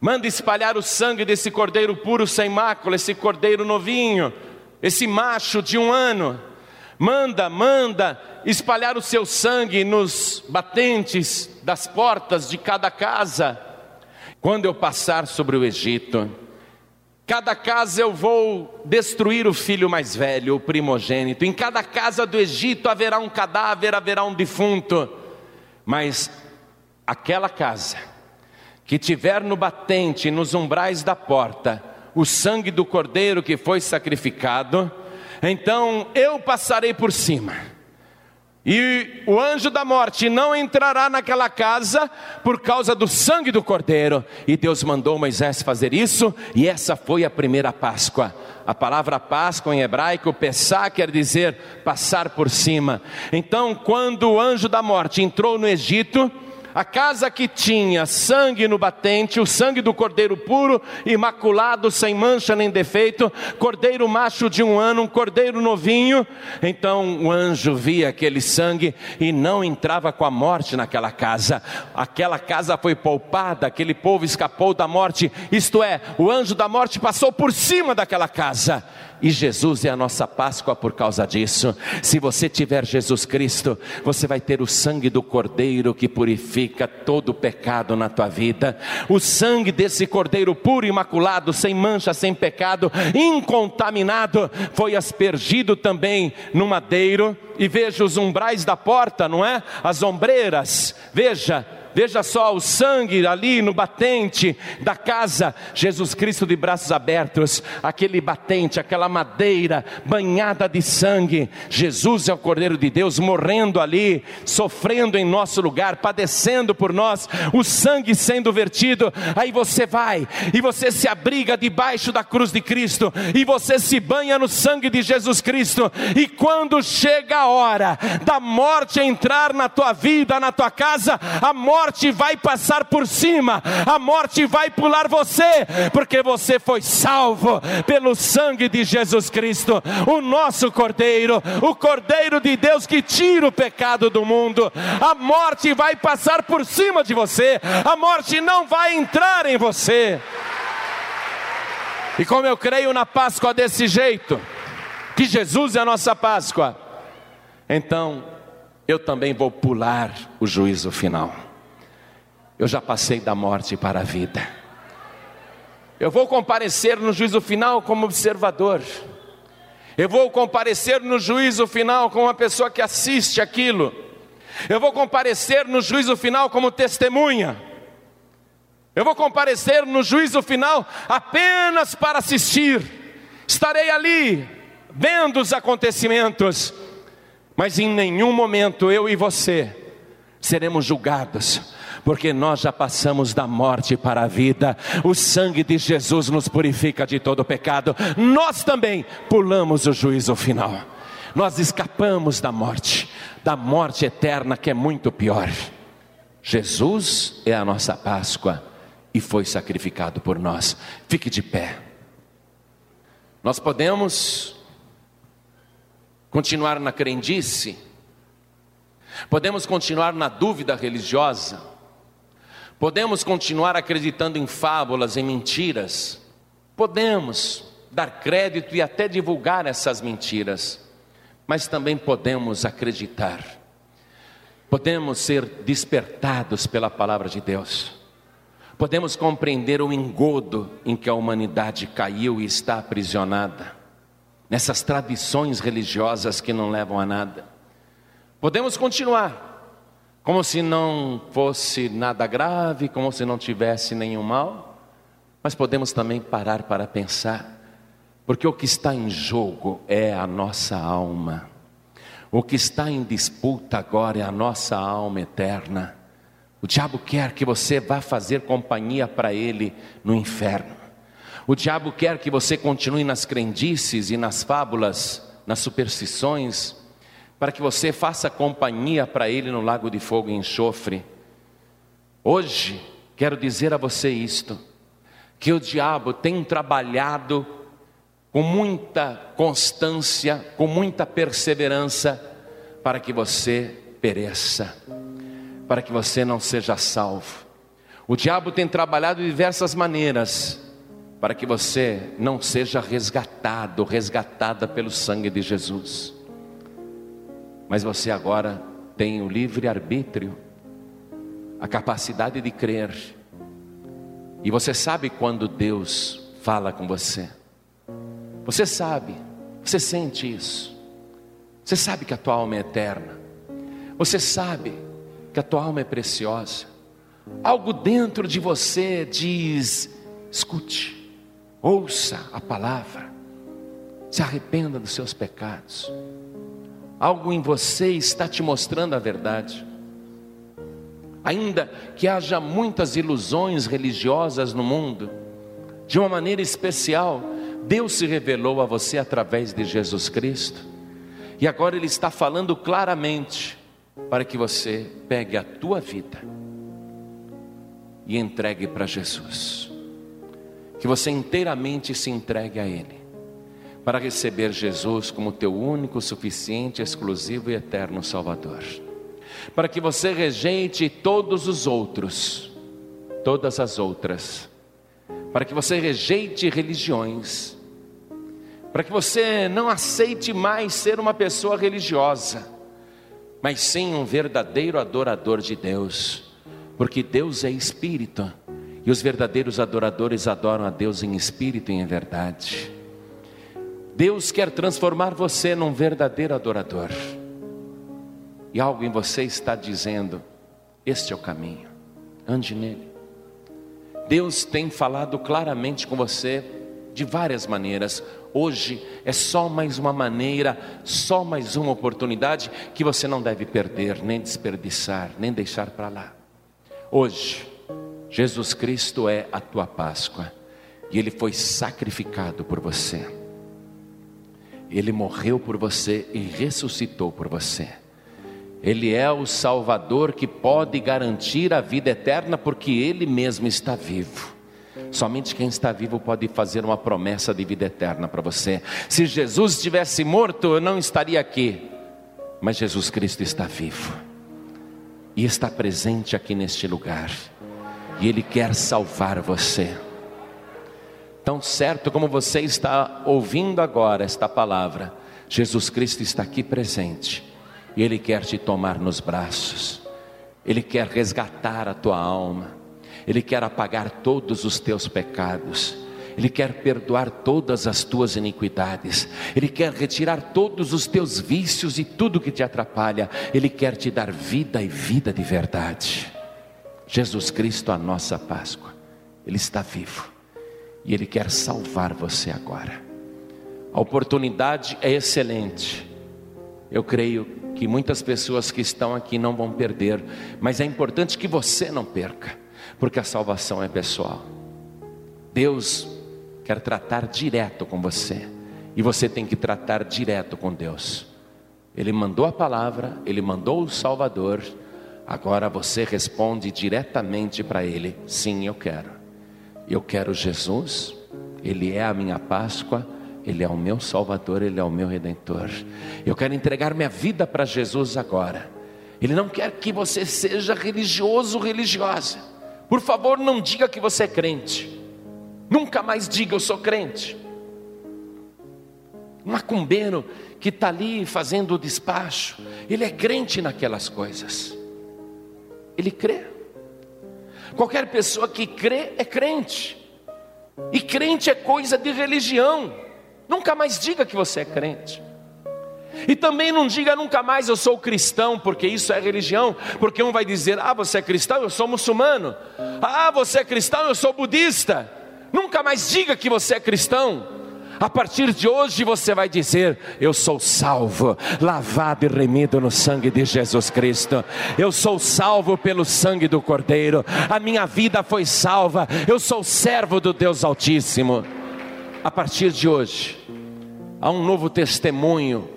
Manda espalhar o sangue desse cordeiro puro, sem mácula, esse cordeiro novinho, esse macho de um ano, manda, manda espalhar o seu sangue nos batentes das portas de cada casa. Quando eu passar sobre o Egito, cada casa eu vou destruir o filho mais velho, o primogênito. Em cada casa do Egito haverá um cadáver, haverá um defunto. Mas aquela casa que tiver no batente, nos umbrais da porta, o sangue do cordeiro que foi sacrificado, então eu passarei por cima. E o anjo da morte não entrará naquela casa por causa do sangue do cordeiro. E Deus mandou Moisés fazer isso, e essa foi a primeira Páscoa. A palavra Páscoa em hebraico, Pessá, quer dizer passar por cima. Então, quando o anjo da morte entrou no Egito, a casa que tinha sangue no batente, o sangue do cordeiro puro, imaculado, sem mancha nem defeito, cordeiro macho de um ano, um cordeiro novinho. Então o anjo via aquele sangue e não entrava com a morte naquela casa. Aquela casa foi poupada, aquele povo escapou da morte. Isto é, o anjo da morte passou por cima daquela casa e Jesus é a nossa Páscoa por causa disso. Se você tiver Jesus Cristo, você vai ter o sangue do Cordeiro que purifica todo o pecado na tua vida. O sangue desse Cordeiro puro, imaculado, sem mancha, sem pecado, incontaminado, foi aspergido também no madeiro. E veja os umbrais da porta, não é? As ombreiras. Veja, Veja só o sangue ali no batente da casa, Jesus Cristo de braços abertos, aquele batente, aquela madeira banhada de sangue. Jesus é o Cordeiro de Deus morrendo ali, sofrendo em nosso lugar, padecendo por nós, o sangue sendo vertido. Aí você vai e você se abriga debaixo da cruz de Cristo e você se banha no sangue de Jesus Cristo. E quando chega a hora da morte entrar na tua vida, na tua casa, a morte morte vai passar por cima, a morte vai pular você, porque você foi salvo pelo sangue de Jesus Cristo, o nosso Cordeiro, o Cordeiro de Deus que tira o pecado do mundo. A morte vai passar por cima de você, a morte não vai entrar em você. E como eu creio na Páscoa desse jeito, que Jesus é a nossa Páscoa, então eu também vou pular o juízo final eu já passei da morte para a vida. Eu vou comparecer no juízo final como observador. Eu vou comparecer no juízo final como uma pessoa que assiste aquilo. Eu vou comparecer no juízo final como testemunha. Eu vou comparecer no juízo final apenas para assistir. Estarei ali, vendo os acontecimentos, mas em nenhum momento eu e você seremos julgados porque nós já passamos da morte para a vida. O sangue de Jesus nos purifica de todo pecado. Nós também pulamos o juízo final. Nós escapamos da morte, da morte eterna que é muito pior. Jesus é a nossa Páscoa e foi sacrificado por nós. Fique de pé. Nós podemos continuar na crendice, podemos continuar na dúvida religiosa, Podemos continuar acreditando em fábulas, em mentiras. Podemos dar crédito e até divulgar essas mentiras. Mas também podemos acreditar. Podemos ser despertados pela palavra de Deus. Podemos compreender o engodo em que a humanidade caiu e está aprisionada. Nessas tradições religiosas que não levam a nada. Podemos continuar como se não fosse nada grave, como se não tivesse nenhum mal, mas podemos também parar para pensar, porque o que está em jogo é a nossa alma, o que está em disputa agora é a nossa alma eterna. O diabo quer que você vá fazer companhia para ele no inferno. O diabo quer que você continue nas crendices e nas fábulas, nas superstições, para que você faça companhia para Ele no lago de fogo e enxofre. Hoje, quero dizer a você isto: que o diabo tem trabalhado com muita constância, com muita perseverança, para que você pereça, para que você não seja salvo. O diabo tem trabalhado de diversas maneiras para que você não seja resgatado, resgatada pelo sangue de Jesus. Mas você agora tem o livre arbítrio, a capacidade de crer. E você sabe quando Deus fala com você. Você sabe, você sente isso. Você sabe que a tua alma é eterna. Você sabe que a tua alma é preciosa. Algo dentro de você diz: escute, ouça a palavra, se arrependa dos seus pecados. Algo em você está te mostrando a verdade. Ainda que haja muitas ilusões religiosas no mundo, de uma maneira especial, Deus se revelou a você através de Jesus Cristo, e agora Ele está falando claramente para que você pegue a tua vida e entregue para Jesus. Que você inteiramente se entregue a Ele, para receber Jesus como teu único, suficiente, exclusivo e eterno Salvador. Para que você rejeite todos os outros, todas as outras, para que você rejeite religiões, para que você não aceite mais ser uma pessoa religiosa, mas sim um verdadeiro adorador de Deus porque Deus é espírito e os verdadeiros adoradores adoram a Deus em espírito e em verdade. Deus quer transformar você num verdadeiro adorador. E algo em você está dizendo: este é o caminho, ande nele. Deus tem falado claramente com você de várias maneiras. Hoje é só mais uma maneira, só mais uma oportunidade que você não deve perder, nem desperdiçar, nem deixar para lá. Hoje, Jesus Cristo é a tua Páscoa e Ele foi sacrificado por você. Ele morreu por você e ressuscitou por você. Ele é o Salvador que pode garantir a vida eterna, porque Ele mesmo está vivo. Somente quem está vivo pode fazer uma promessa de vida eterna para você. Se Jesus estivesse morto, eu não estaria aqui, mas Jesus Cristo está vivo e está presente aqui neste lugar, e Ele quer salvar você. Tão certo como você está ouvindo agora esta palavra, Jesus Cristo está aqui presente, e Ele quer te tomar nos braços, Ele quer resgatar a tua alma, Ele quer apagar todos os teus pecados. Ele quer perdoar todas as tuas iniquidades, Ele quer retirar todos os teus vícios e tudo que te atrapalha, Ele quer te dar vida e vida de verdade. Jesus Cristo, a nossa Páscoa, Ele está vivo e Ele quer salvar você agora. A oportunidade é excelente, eu creio que muitas pessoas que estão aqui não vão perder, mas é importante que você não perca, porque a salvação é pessoal. Deus quer tratar direto com você. E você tem que tratar direto com Deus. Ele mandou a palavra, ele mandou o Salvador. Agora você responde diretamente para ele: sim, eu quero. Eu quero Jesus, ele é a minha Páscoa, ele é o meu Salvador, ele é o meu redentor. Eu quero entregar minha vida para Jesus agora. Ele não quer que você seja religioso, religiosa. Por favor, não diga que você é crente. Nunca mais diga eu sou crente. Um macumbeiro que está ali fazendo o despacho, ele é crente naquelas coisas. Ele crê. Qualquer pessoa que crê é crente. E crente é coisa de religião. Nunca mais diga que você é crente. E também não diga nunca mais eu sou cristão, porque isso é religião, porque um vai dizer: "Ah, você é cristão, eu sou muçulmano". "Ah, você é cristão, eu sou budista". Nunca mais diga que você é cristão. A partir de hoje você vai dizer: Eu sou salvo, lavado e remido no sangue de Jesus Cristo. Eu sou salvo pelo sangue do Cordeiro. A minha vida foi salva. Eu sou servo do Deus Altíssimo. A partir de hoje, há um novo testemunho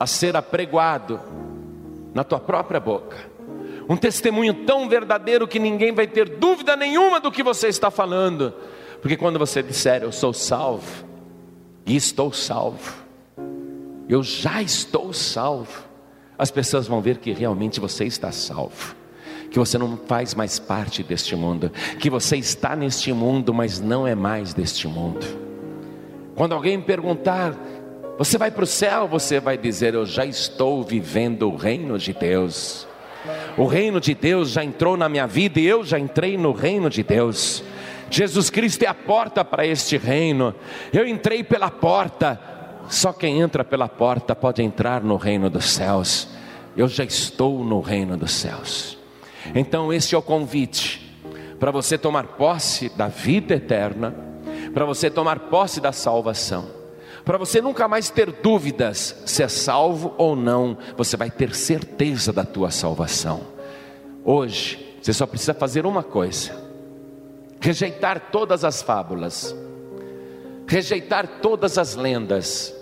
a ser apregoado na tua própria boca. Um testemunho tão verdadeiro que ninguém vai ter dúvida nenhuma do que você está falando porque quando você disser eu sou salvo, e estou salvo, eu já estou salvo, as pessoas vão ver que realmente você está salvo, que você não faz mais parte deste mundo, que você está neste mundo, mas não é mais deste mundo. Quando alguém perguntar, você vai para o céu, você vai dizer: Eu já estou vivendo o reino de Deus. O reino de Deus já entrou na minha vida e eu já entrei no reino de Deus. Jesus Cristo é a porta para este reino. Eu entrei pela porta. Só quem entra pela porta pode entrar no reino dos céus. Eu já estou no reino dos céus. Então, este é o convite para você tomar posse da vida eterna, para você tomar posse da salvação, para você nunca mais ter dúvidas se é salvo ou não, você vai ter certeza da tua salvação. Hoje, você só precisa fazer uma coisa: rejeitar todas as fábulas, rejeitar todas as lendas,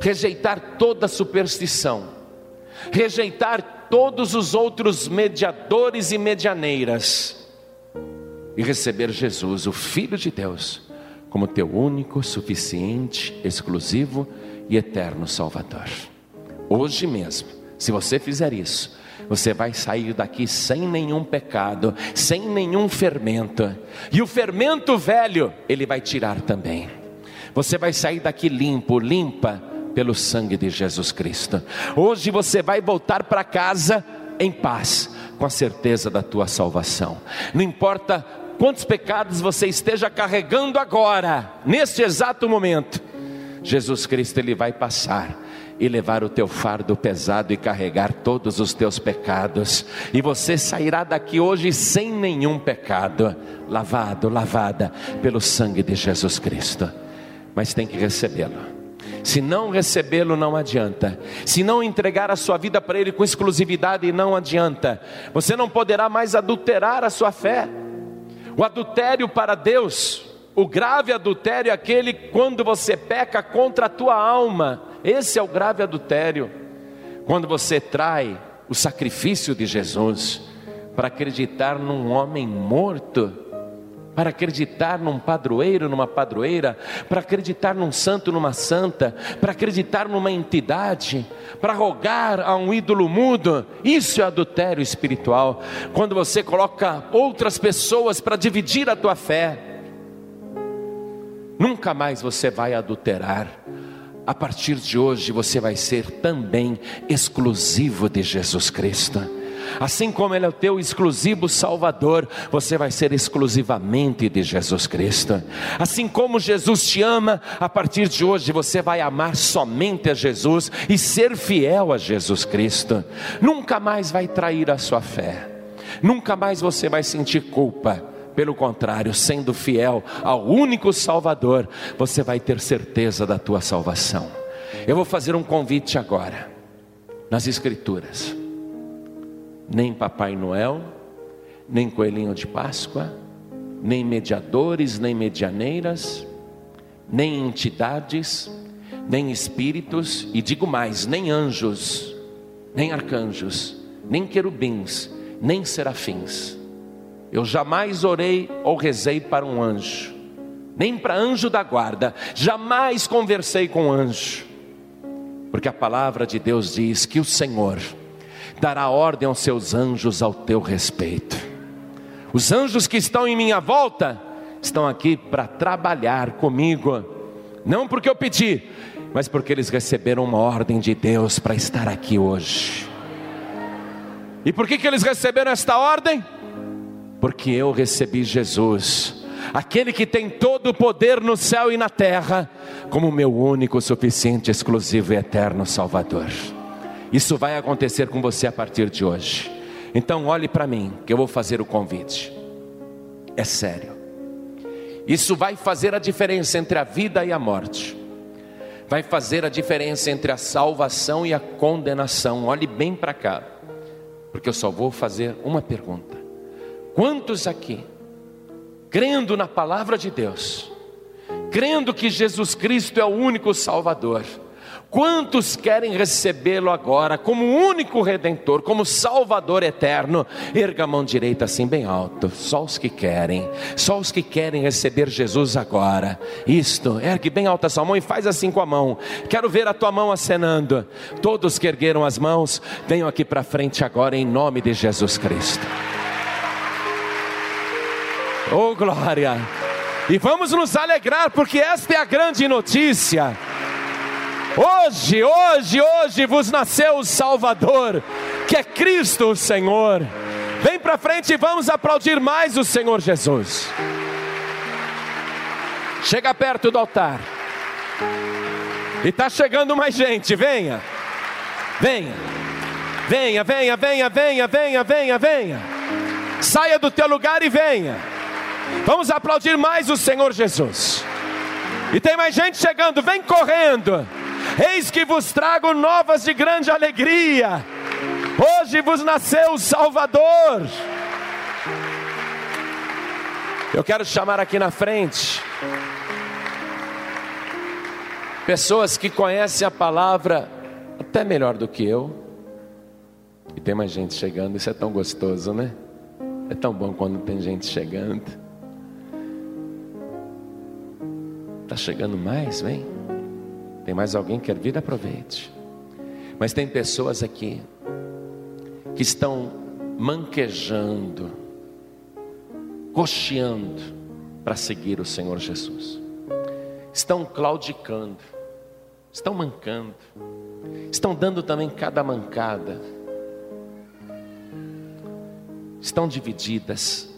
rejeitar toda superstição, rejeitar todos os outros mediadores e medianeiras e receber Jesus, o Filho de Deus, como teu único, suficiente, exclusivo e eterno Salvador. Hoje mesmo, se você fizer isso, você vai sair daqui sem nenhum pecado, sem nenhum fermento, e o fermento velho, ele vai tirar também. Você vai sair daqui limpo, limpa pelo sangue de Jesus Cristo. Hoje você vai voltar para casa em paz, com a certeza da tua salvação. Não importa quantos pecados você esteja carregando agora, neste exato momento, Jesus Cristo ele vai passar e levar o teu fardo pesado e carregar todos os teus pecados, e você sairá daqui hoje sem nenhum pecado, lavado, lavada pelo sangue de Jesus Cristo. Mas tem que recebê-lo. Se não recebê-lo, não adianta. Se não entregar a sua vida para Ele com exclusividade, não adianta. Você não poderá mais adulterar a sua fé. O adultério para Deus, o grave adultério é aquele quando você peca contra a tua alma. Esse é o grave adultério. Quando você trai o sacrifício de Jesus para acreditar num homem morto para acreditar num padroeiro, numa padroeira, para acreditar num santo, numa santa, para acreditar numa entidade, para rogar a um ídolo mudo. Isso é adultério espiritual. Quando você coloca outras pessoas para dividir a tua fé, nunca mais você vai adulterar. A partir de hoje você vai ser também exclusivo de Jesus Cristo. Assim como Ele é o teu exclusivo Salvador, você vai ser exclusivamente de Jesus Cristo. Assim como Jesus te ama, a partir de hoje você vai amar somente a Jesus e ser fiel a Jesus Cristo. Nunca mais vai trair a sua fé, nunca mais você vai sentir culpa. Pelo contrário, sendo fiel ao único Salvador, você vai ter certeza da tua salvação. Eu vou fazer um convite agora, nas Escrituras nem Papai Noel, nem coelhinho de Páscoa, nem mediadores, nem medianeiras, nem entidades, nem espíritos, e digo mais, nem anjos, nem arcanjos, nem querubins, nem serafins. Eu jamais orei ou rezei para um anjo, nem para anjo da guarda, jamais conversei com um anjo, porque a palavra de Deus diz que o Senhor, dará ordem aos seus anjos ao teu respeito. Os anjos que estão em minha volta estão aqui para trabalhar comigo, não porque eu pedi, mas porque eles receberam uma ordem de Deus para estar aqui hoje. E por que, que eles receberam esta ordem? Porque eu recebi Jesus, aquele que tem todo o poder no céu e na terra, como meu único, suficiente, exclusivo e eterno Salvador. Isso vai acontecer com você a partir de hoje. Então olhe para mim, que eu vou fazer o convite. É sério. Isso vai fazer a diferença entre a vida e a morte. Vai fazer a diferença entre a salvação e a condenação. Olhe bem para cá, porque eu só vou fazer uma pergunta. Quantos aqui, crendo na palavra de Deus, crendo que Jesus Cristo é o único Salvador, Quantos querem recebê-lo agora como único redentor, como salvador eterno? Erga a mão direita assim bem alto. Só os que querem, só os que querem receber Jesus agora. Isto, ergue bem alta a sua mão e faz assim com a mão. Quero ver a tua mão acenando. Todos que ergueram as mãos, venham aqui para frente agora em nome de Jesus Cristo. Oh glória! E vamos nos alegrar, porque esta é a grande notícia. Hoje, hoje, hoje vos nasceu o Salvador, que é Cristo o Senhor. Vem para frente e vamos aplaudir mais o Senhor Jesus. Chega perto do altar. E está chegando mais gente, venha. Venha. Venha, venha, venha, venha, venha, venha, venha. Saia do teu lugar e venha. Vamos aplaudir mais o Senhor Jesus. E tem mais gente chegando, vem correndo. Eis que vos trago novas de grande alegria. Hoje vos nasceu o Salvador. Eu quero chamar aqui na frente pessoas que conhecem a palavra até melhor do que eu. E tem mais gente chegando, isso é tão gostoso, né? É tão bom quando tem gente chegando. Tá chegando mais, vem. Tem mais alguém que quer vir? Aproveite. Mas tem pessoas aqui que estão manquejando, cocheando para seguir o Senhor Jesus. Estão claudicando, estão mancando, estão dando também cada mancada, estão divididas,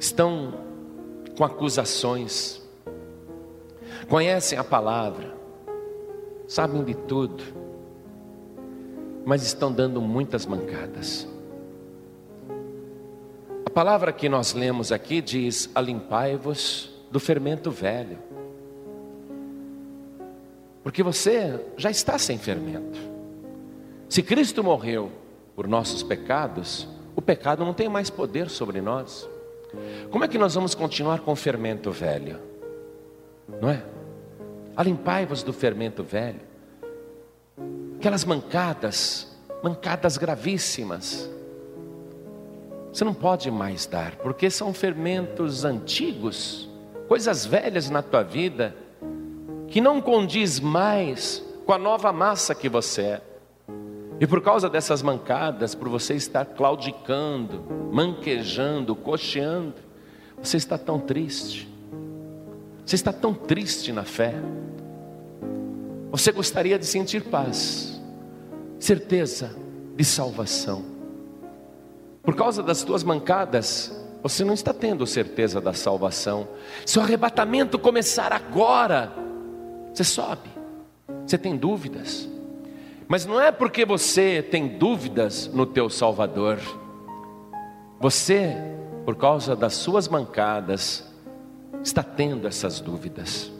estão com acusações, conhecem a palavra, sabem de tudo, mas estão dando muitas mancadas. A palavra que nós lemos aqui diz: Alimpai-vos do fermento velho, porque você já está sem fermento. Se Cristo morreu por nossos pecados, o pecado não tem mais poder sobre nós. Como é que nós vamos continuar com o fermento velho? Não é? Alimpai-vos do fermento velho. Aquelas mancadas, mancadas gravíssimas. Você não pode mais dar, porque são fermentos antigos, coisas velhas na tua vida, que não condiz mais com a nova massa que você é. E por causa dessas mancadas, por você estar claudicando, manquejando, cocheando, você está tão triste. Você está tão triste na fé. Você gostaria de sentir paz, certeza de salvação. Por causa das tuas mancadas, você não está tendo certeza da salvação. Se o arrebatamento começar agora, você sobe. Você tem dúvidas. Mas não é porque você tem dúvidas no teu Salvador. Você, por causa das suas mancadas, está tendo essas dúvidas.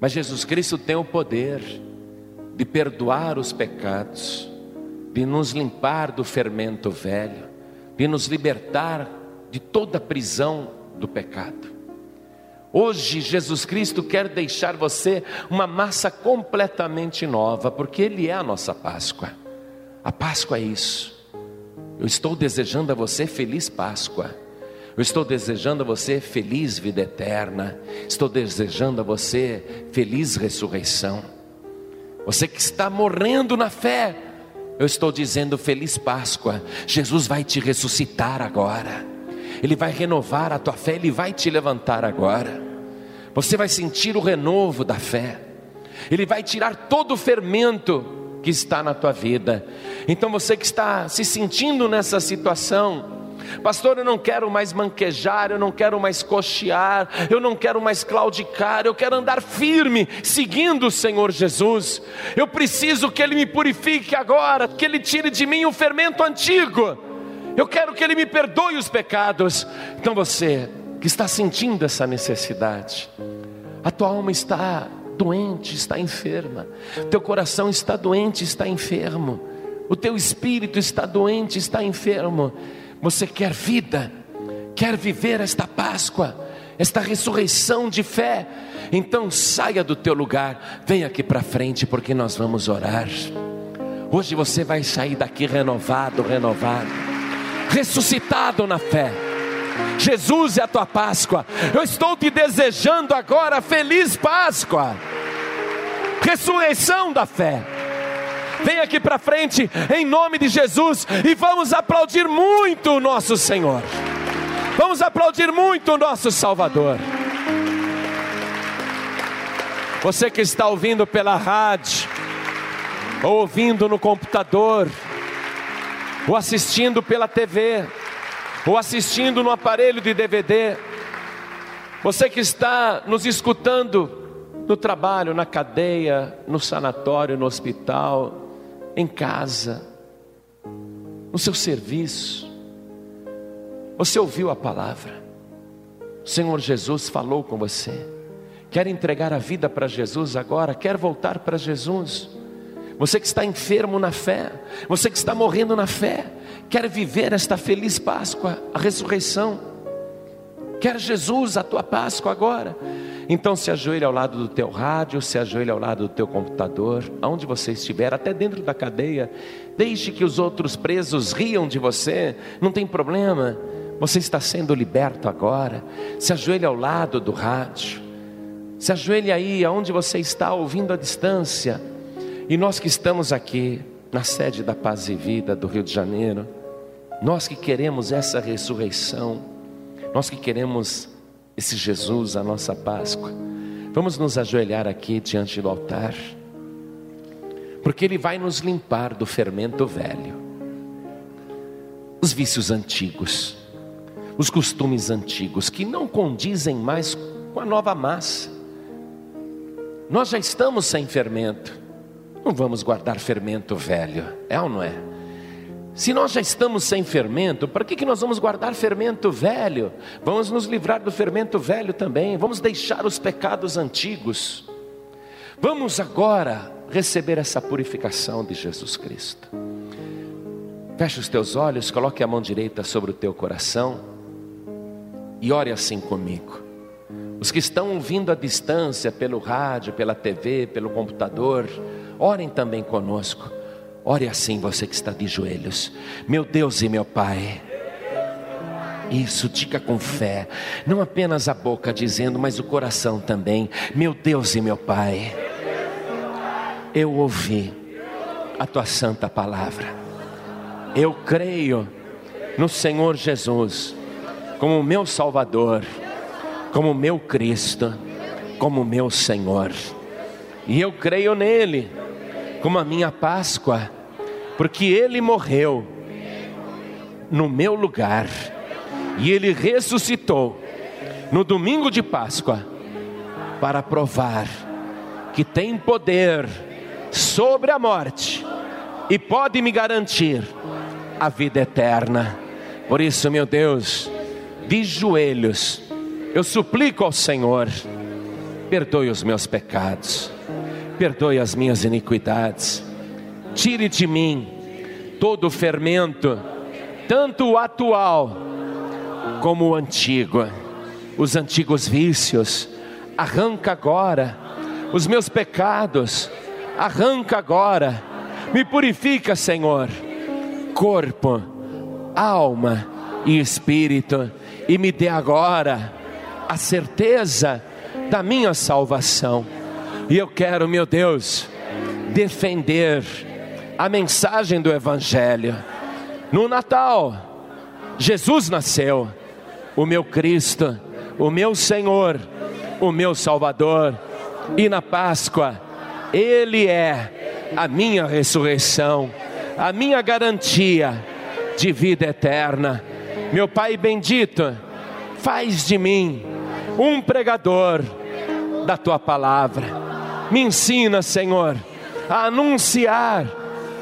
Mas Jesus Cristo tem o poder de perdoar os pecados, de nos limpar do fermento velho, de nos libertar de toda a prisão do pecado. Hoje Jesus Cristo quer deixar você uma massa completamente nova, porque Ele é a nossa Páscoa. A Páscoa é isso. Eu estou desejando a você feliz Páscoa. Eu estou desejando a você feliz vida eterna. Estou desejando a você feliz ressurreição. Você que está morrendo na fé, eu estou dizendo feliz Páscoa. Jesus vai te ressuscitar agora. Ele vai renovar a tua fé, Ele vai te levantar agora. Você vai sentir o renovo da fé. Ele vai tirar todo o fermento que está na tua vida. Então você que está se sentindo nessa situação, Pastor, eu não quero mais manquejar, eu não quero mais cochear, eu não quero mais claudicar, eu quero andar firme, seguindo o Senhor Jesus. Eu preciso que Ele me purifique agora, que Ele tire de mim o fermento antigo. Eu quero que Ele me perdoe os pecados. Então você que está sentindo essa necessidade, a tua alma está doente, está enferma, teu coração está doente, está enfermo, o teu espírito está doente, está enfermo. Você quer vida, quer viver esta Páscoa, esta ressurreição de fé, então saia do teu lugar, vem aqui para frente, porque nós vamos orar. Hoje você vai sair daqui renovado, renovado, ressuscitado na fé. Jesus é a tua Páscoa. Eu estou te desejando agora feliz Páscoa. Ressurreição da fé. Vem aqui para frente, em nome de Jesus, e vamos aplaudir muito o nosso Senhor. Vamos aplaudir muito o nosso Salvador. Você que está ouvindo pela rádio, ou ouvindo no computador, ou assistindo pela TV, ou assistindo no aparelho de DVD, você que está nos escutando no trabalho, na cadeia, no sanatório, no hospital, em casa, no seu serviço, você ouviu a palavra, o Senhor Jesus falou com você, quer entregar a vida para Jesus agora, quer voltar para Jesus, você que está enfermo na fé, você que está morrendo na fé, quer viver esta feliz Páscoa, a ressurreição, Quer Jesus a tua Páscoa agora? Então se ajoelhe ao lado do teu rádio, se ajoelhe ao lado do teu computador, aonde você estiver, até dentro da cadeia. Deixe que os outros presos riam de você, não tem problema. Você está sendo liberto agora. Se ajoelhe ao lado do rádio. Se ajoelhe aí aonde você está ouvindo à distância. E nós que estamos aqui na sede da Paz e Vida do Rio de Janeiro, nós que queremos essa ressurreição, nós que queremos esse Jesus, a nossa Páscoa, vamos nos ajoelhar aqui diante do altar, porque Ele vai nos limpar do fermento velho, os vícios antigos, os costumes antigos que não condizem mais com a nova massa. Nós já estamos sem fermento, não vamos guardar fermento velho, é ou não é? Se nós já estamos sem fermento, para que, que nós vamos guardar fermento velho? Vamos nos livrar do fermento velho também, vamos deixar os pecados antigos. Vamos agora receber essa purificação de Jesus Cristo. Feche os teus olhos, coloque a mão direita sobre o teu coração e ore assim comigo. Os que estão ouvindo à distância, pelo rádio, pela TV, pelo computador, orem também conosco. Ore assim, você que está de joelhos. Meu Deus e meu Pai. Isso, diga com fé, não apenas a boca dizendo, mas o coração também. Meu Deus e meu Pai, eu ouvi a tua santa palavra. Eu creio no Senhor Jesus como meu Salvador, como meu Cristo, como meu Senhor. E eu creio nele como a minha Páscoa, porque Ele morreu no meu lugar e Ele ressuscitou no domingo de Páscoa para provar que tem poder sobre a morte e pode me garantir a vida eterna. Por isso, meu Deus, de joelhos, eu suplico ao Senhor, perdoe os meus pecados perdoe as minhas iniquidades, tire de mim todo o fermento, tanto o atual como o antigo, os antigos vícios, arranca agora. Os meus pecados, arranca agora, me purifica, Senhor, corpo, alma e espírito, e me dê agora a certeza da minha salvação e eu quero, meu Deus, defender a mensagem do Evangelho. No Natal, Jesus nasceu, o meu Cristo, o meu Senhor, o meu Salvador. E na Páscoa, Ele é a minha ressurreição, a minha garantia de vida eterna. Meu Pai bendito, faz de mim um pregador da tua palavra me ensina, Senhor, a anunciar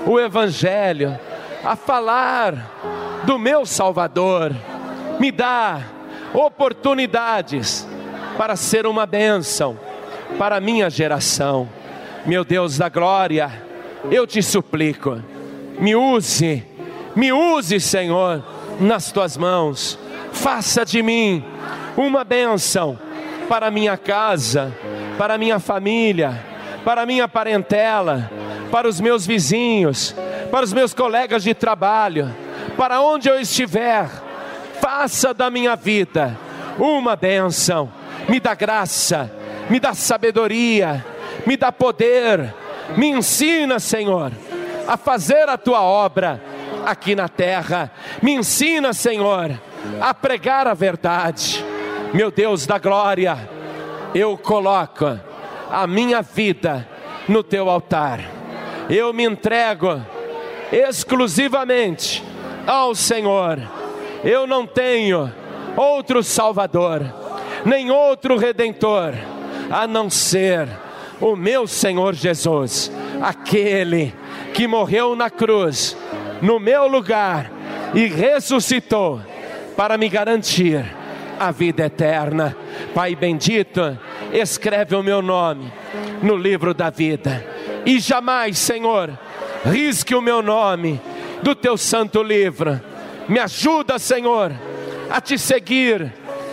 o Evangelho, a falar do meu Salvador. Me dá oportunidades para ser uma bênção para a minha geração. Meu Deus da glória, eu te suplico, me use, me use, Senhor, nas tuas mãos. Faça de mim uma bênção para minha casa, para a minha família, para a minha parentela, para os meus vizinhos, para os meus colegas de trabalho, para onde eu estiver, faça da minha vida uma bênção, me dá graça, me dá sabedoria, me dá poder, me ensina, Senhor, a fazer a tua obra aqui na terra, me ensina, Senhor, a pregar a verdade. Meu Deus da glória, eu coloco a minha vida no teu altar. Eu me entrego exclusivamente ao Senhor. Eu não tenho outro Salvador, nem outro Redentor, a não ser o meu Senhor Jesus, aquele que morreu na cruz, no meu lugar e ressuscitou para me garantir a vida eterna. Pai bendito, escreve o meu nome no livro da vida e jamais, Senhor, risque o meu nome do teu santo livro. Me ajuda, Senhor, a te seguir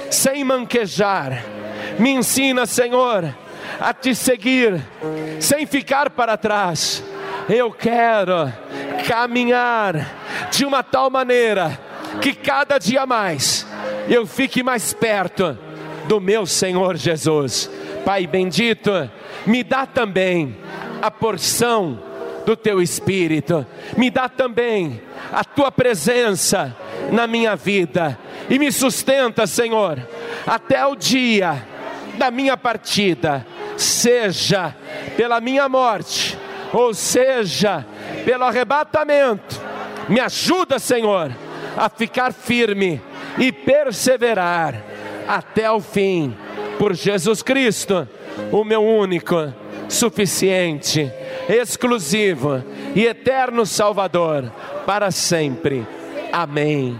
sem manquejar. Me ensina, Senhor, a te seguir sem ficar para trás. Eu quero caminhar de uma tal maneira que cada dia mais eu fique mais perto do meu Senhor Jesus. Pai bendito, me dá também a porção do teu espírito, me dá também a tua presença na minha vida e me sustenta, Senhor, até o dia da minha partida, seja pela minha morte, ou seja pelo arrebatamento. Me ajuda, Senhor, a ficar firme e perseverar até o fim, por Jesus Cristo, o meu único, suficiente, exclusivo e eterno Salvador, para sempre. Amém.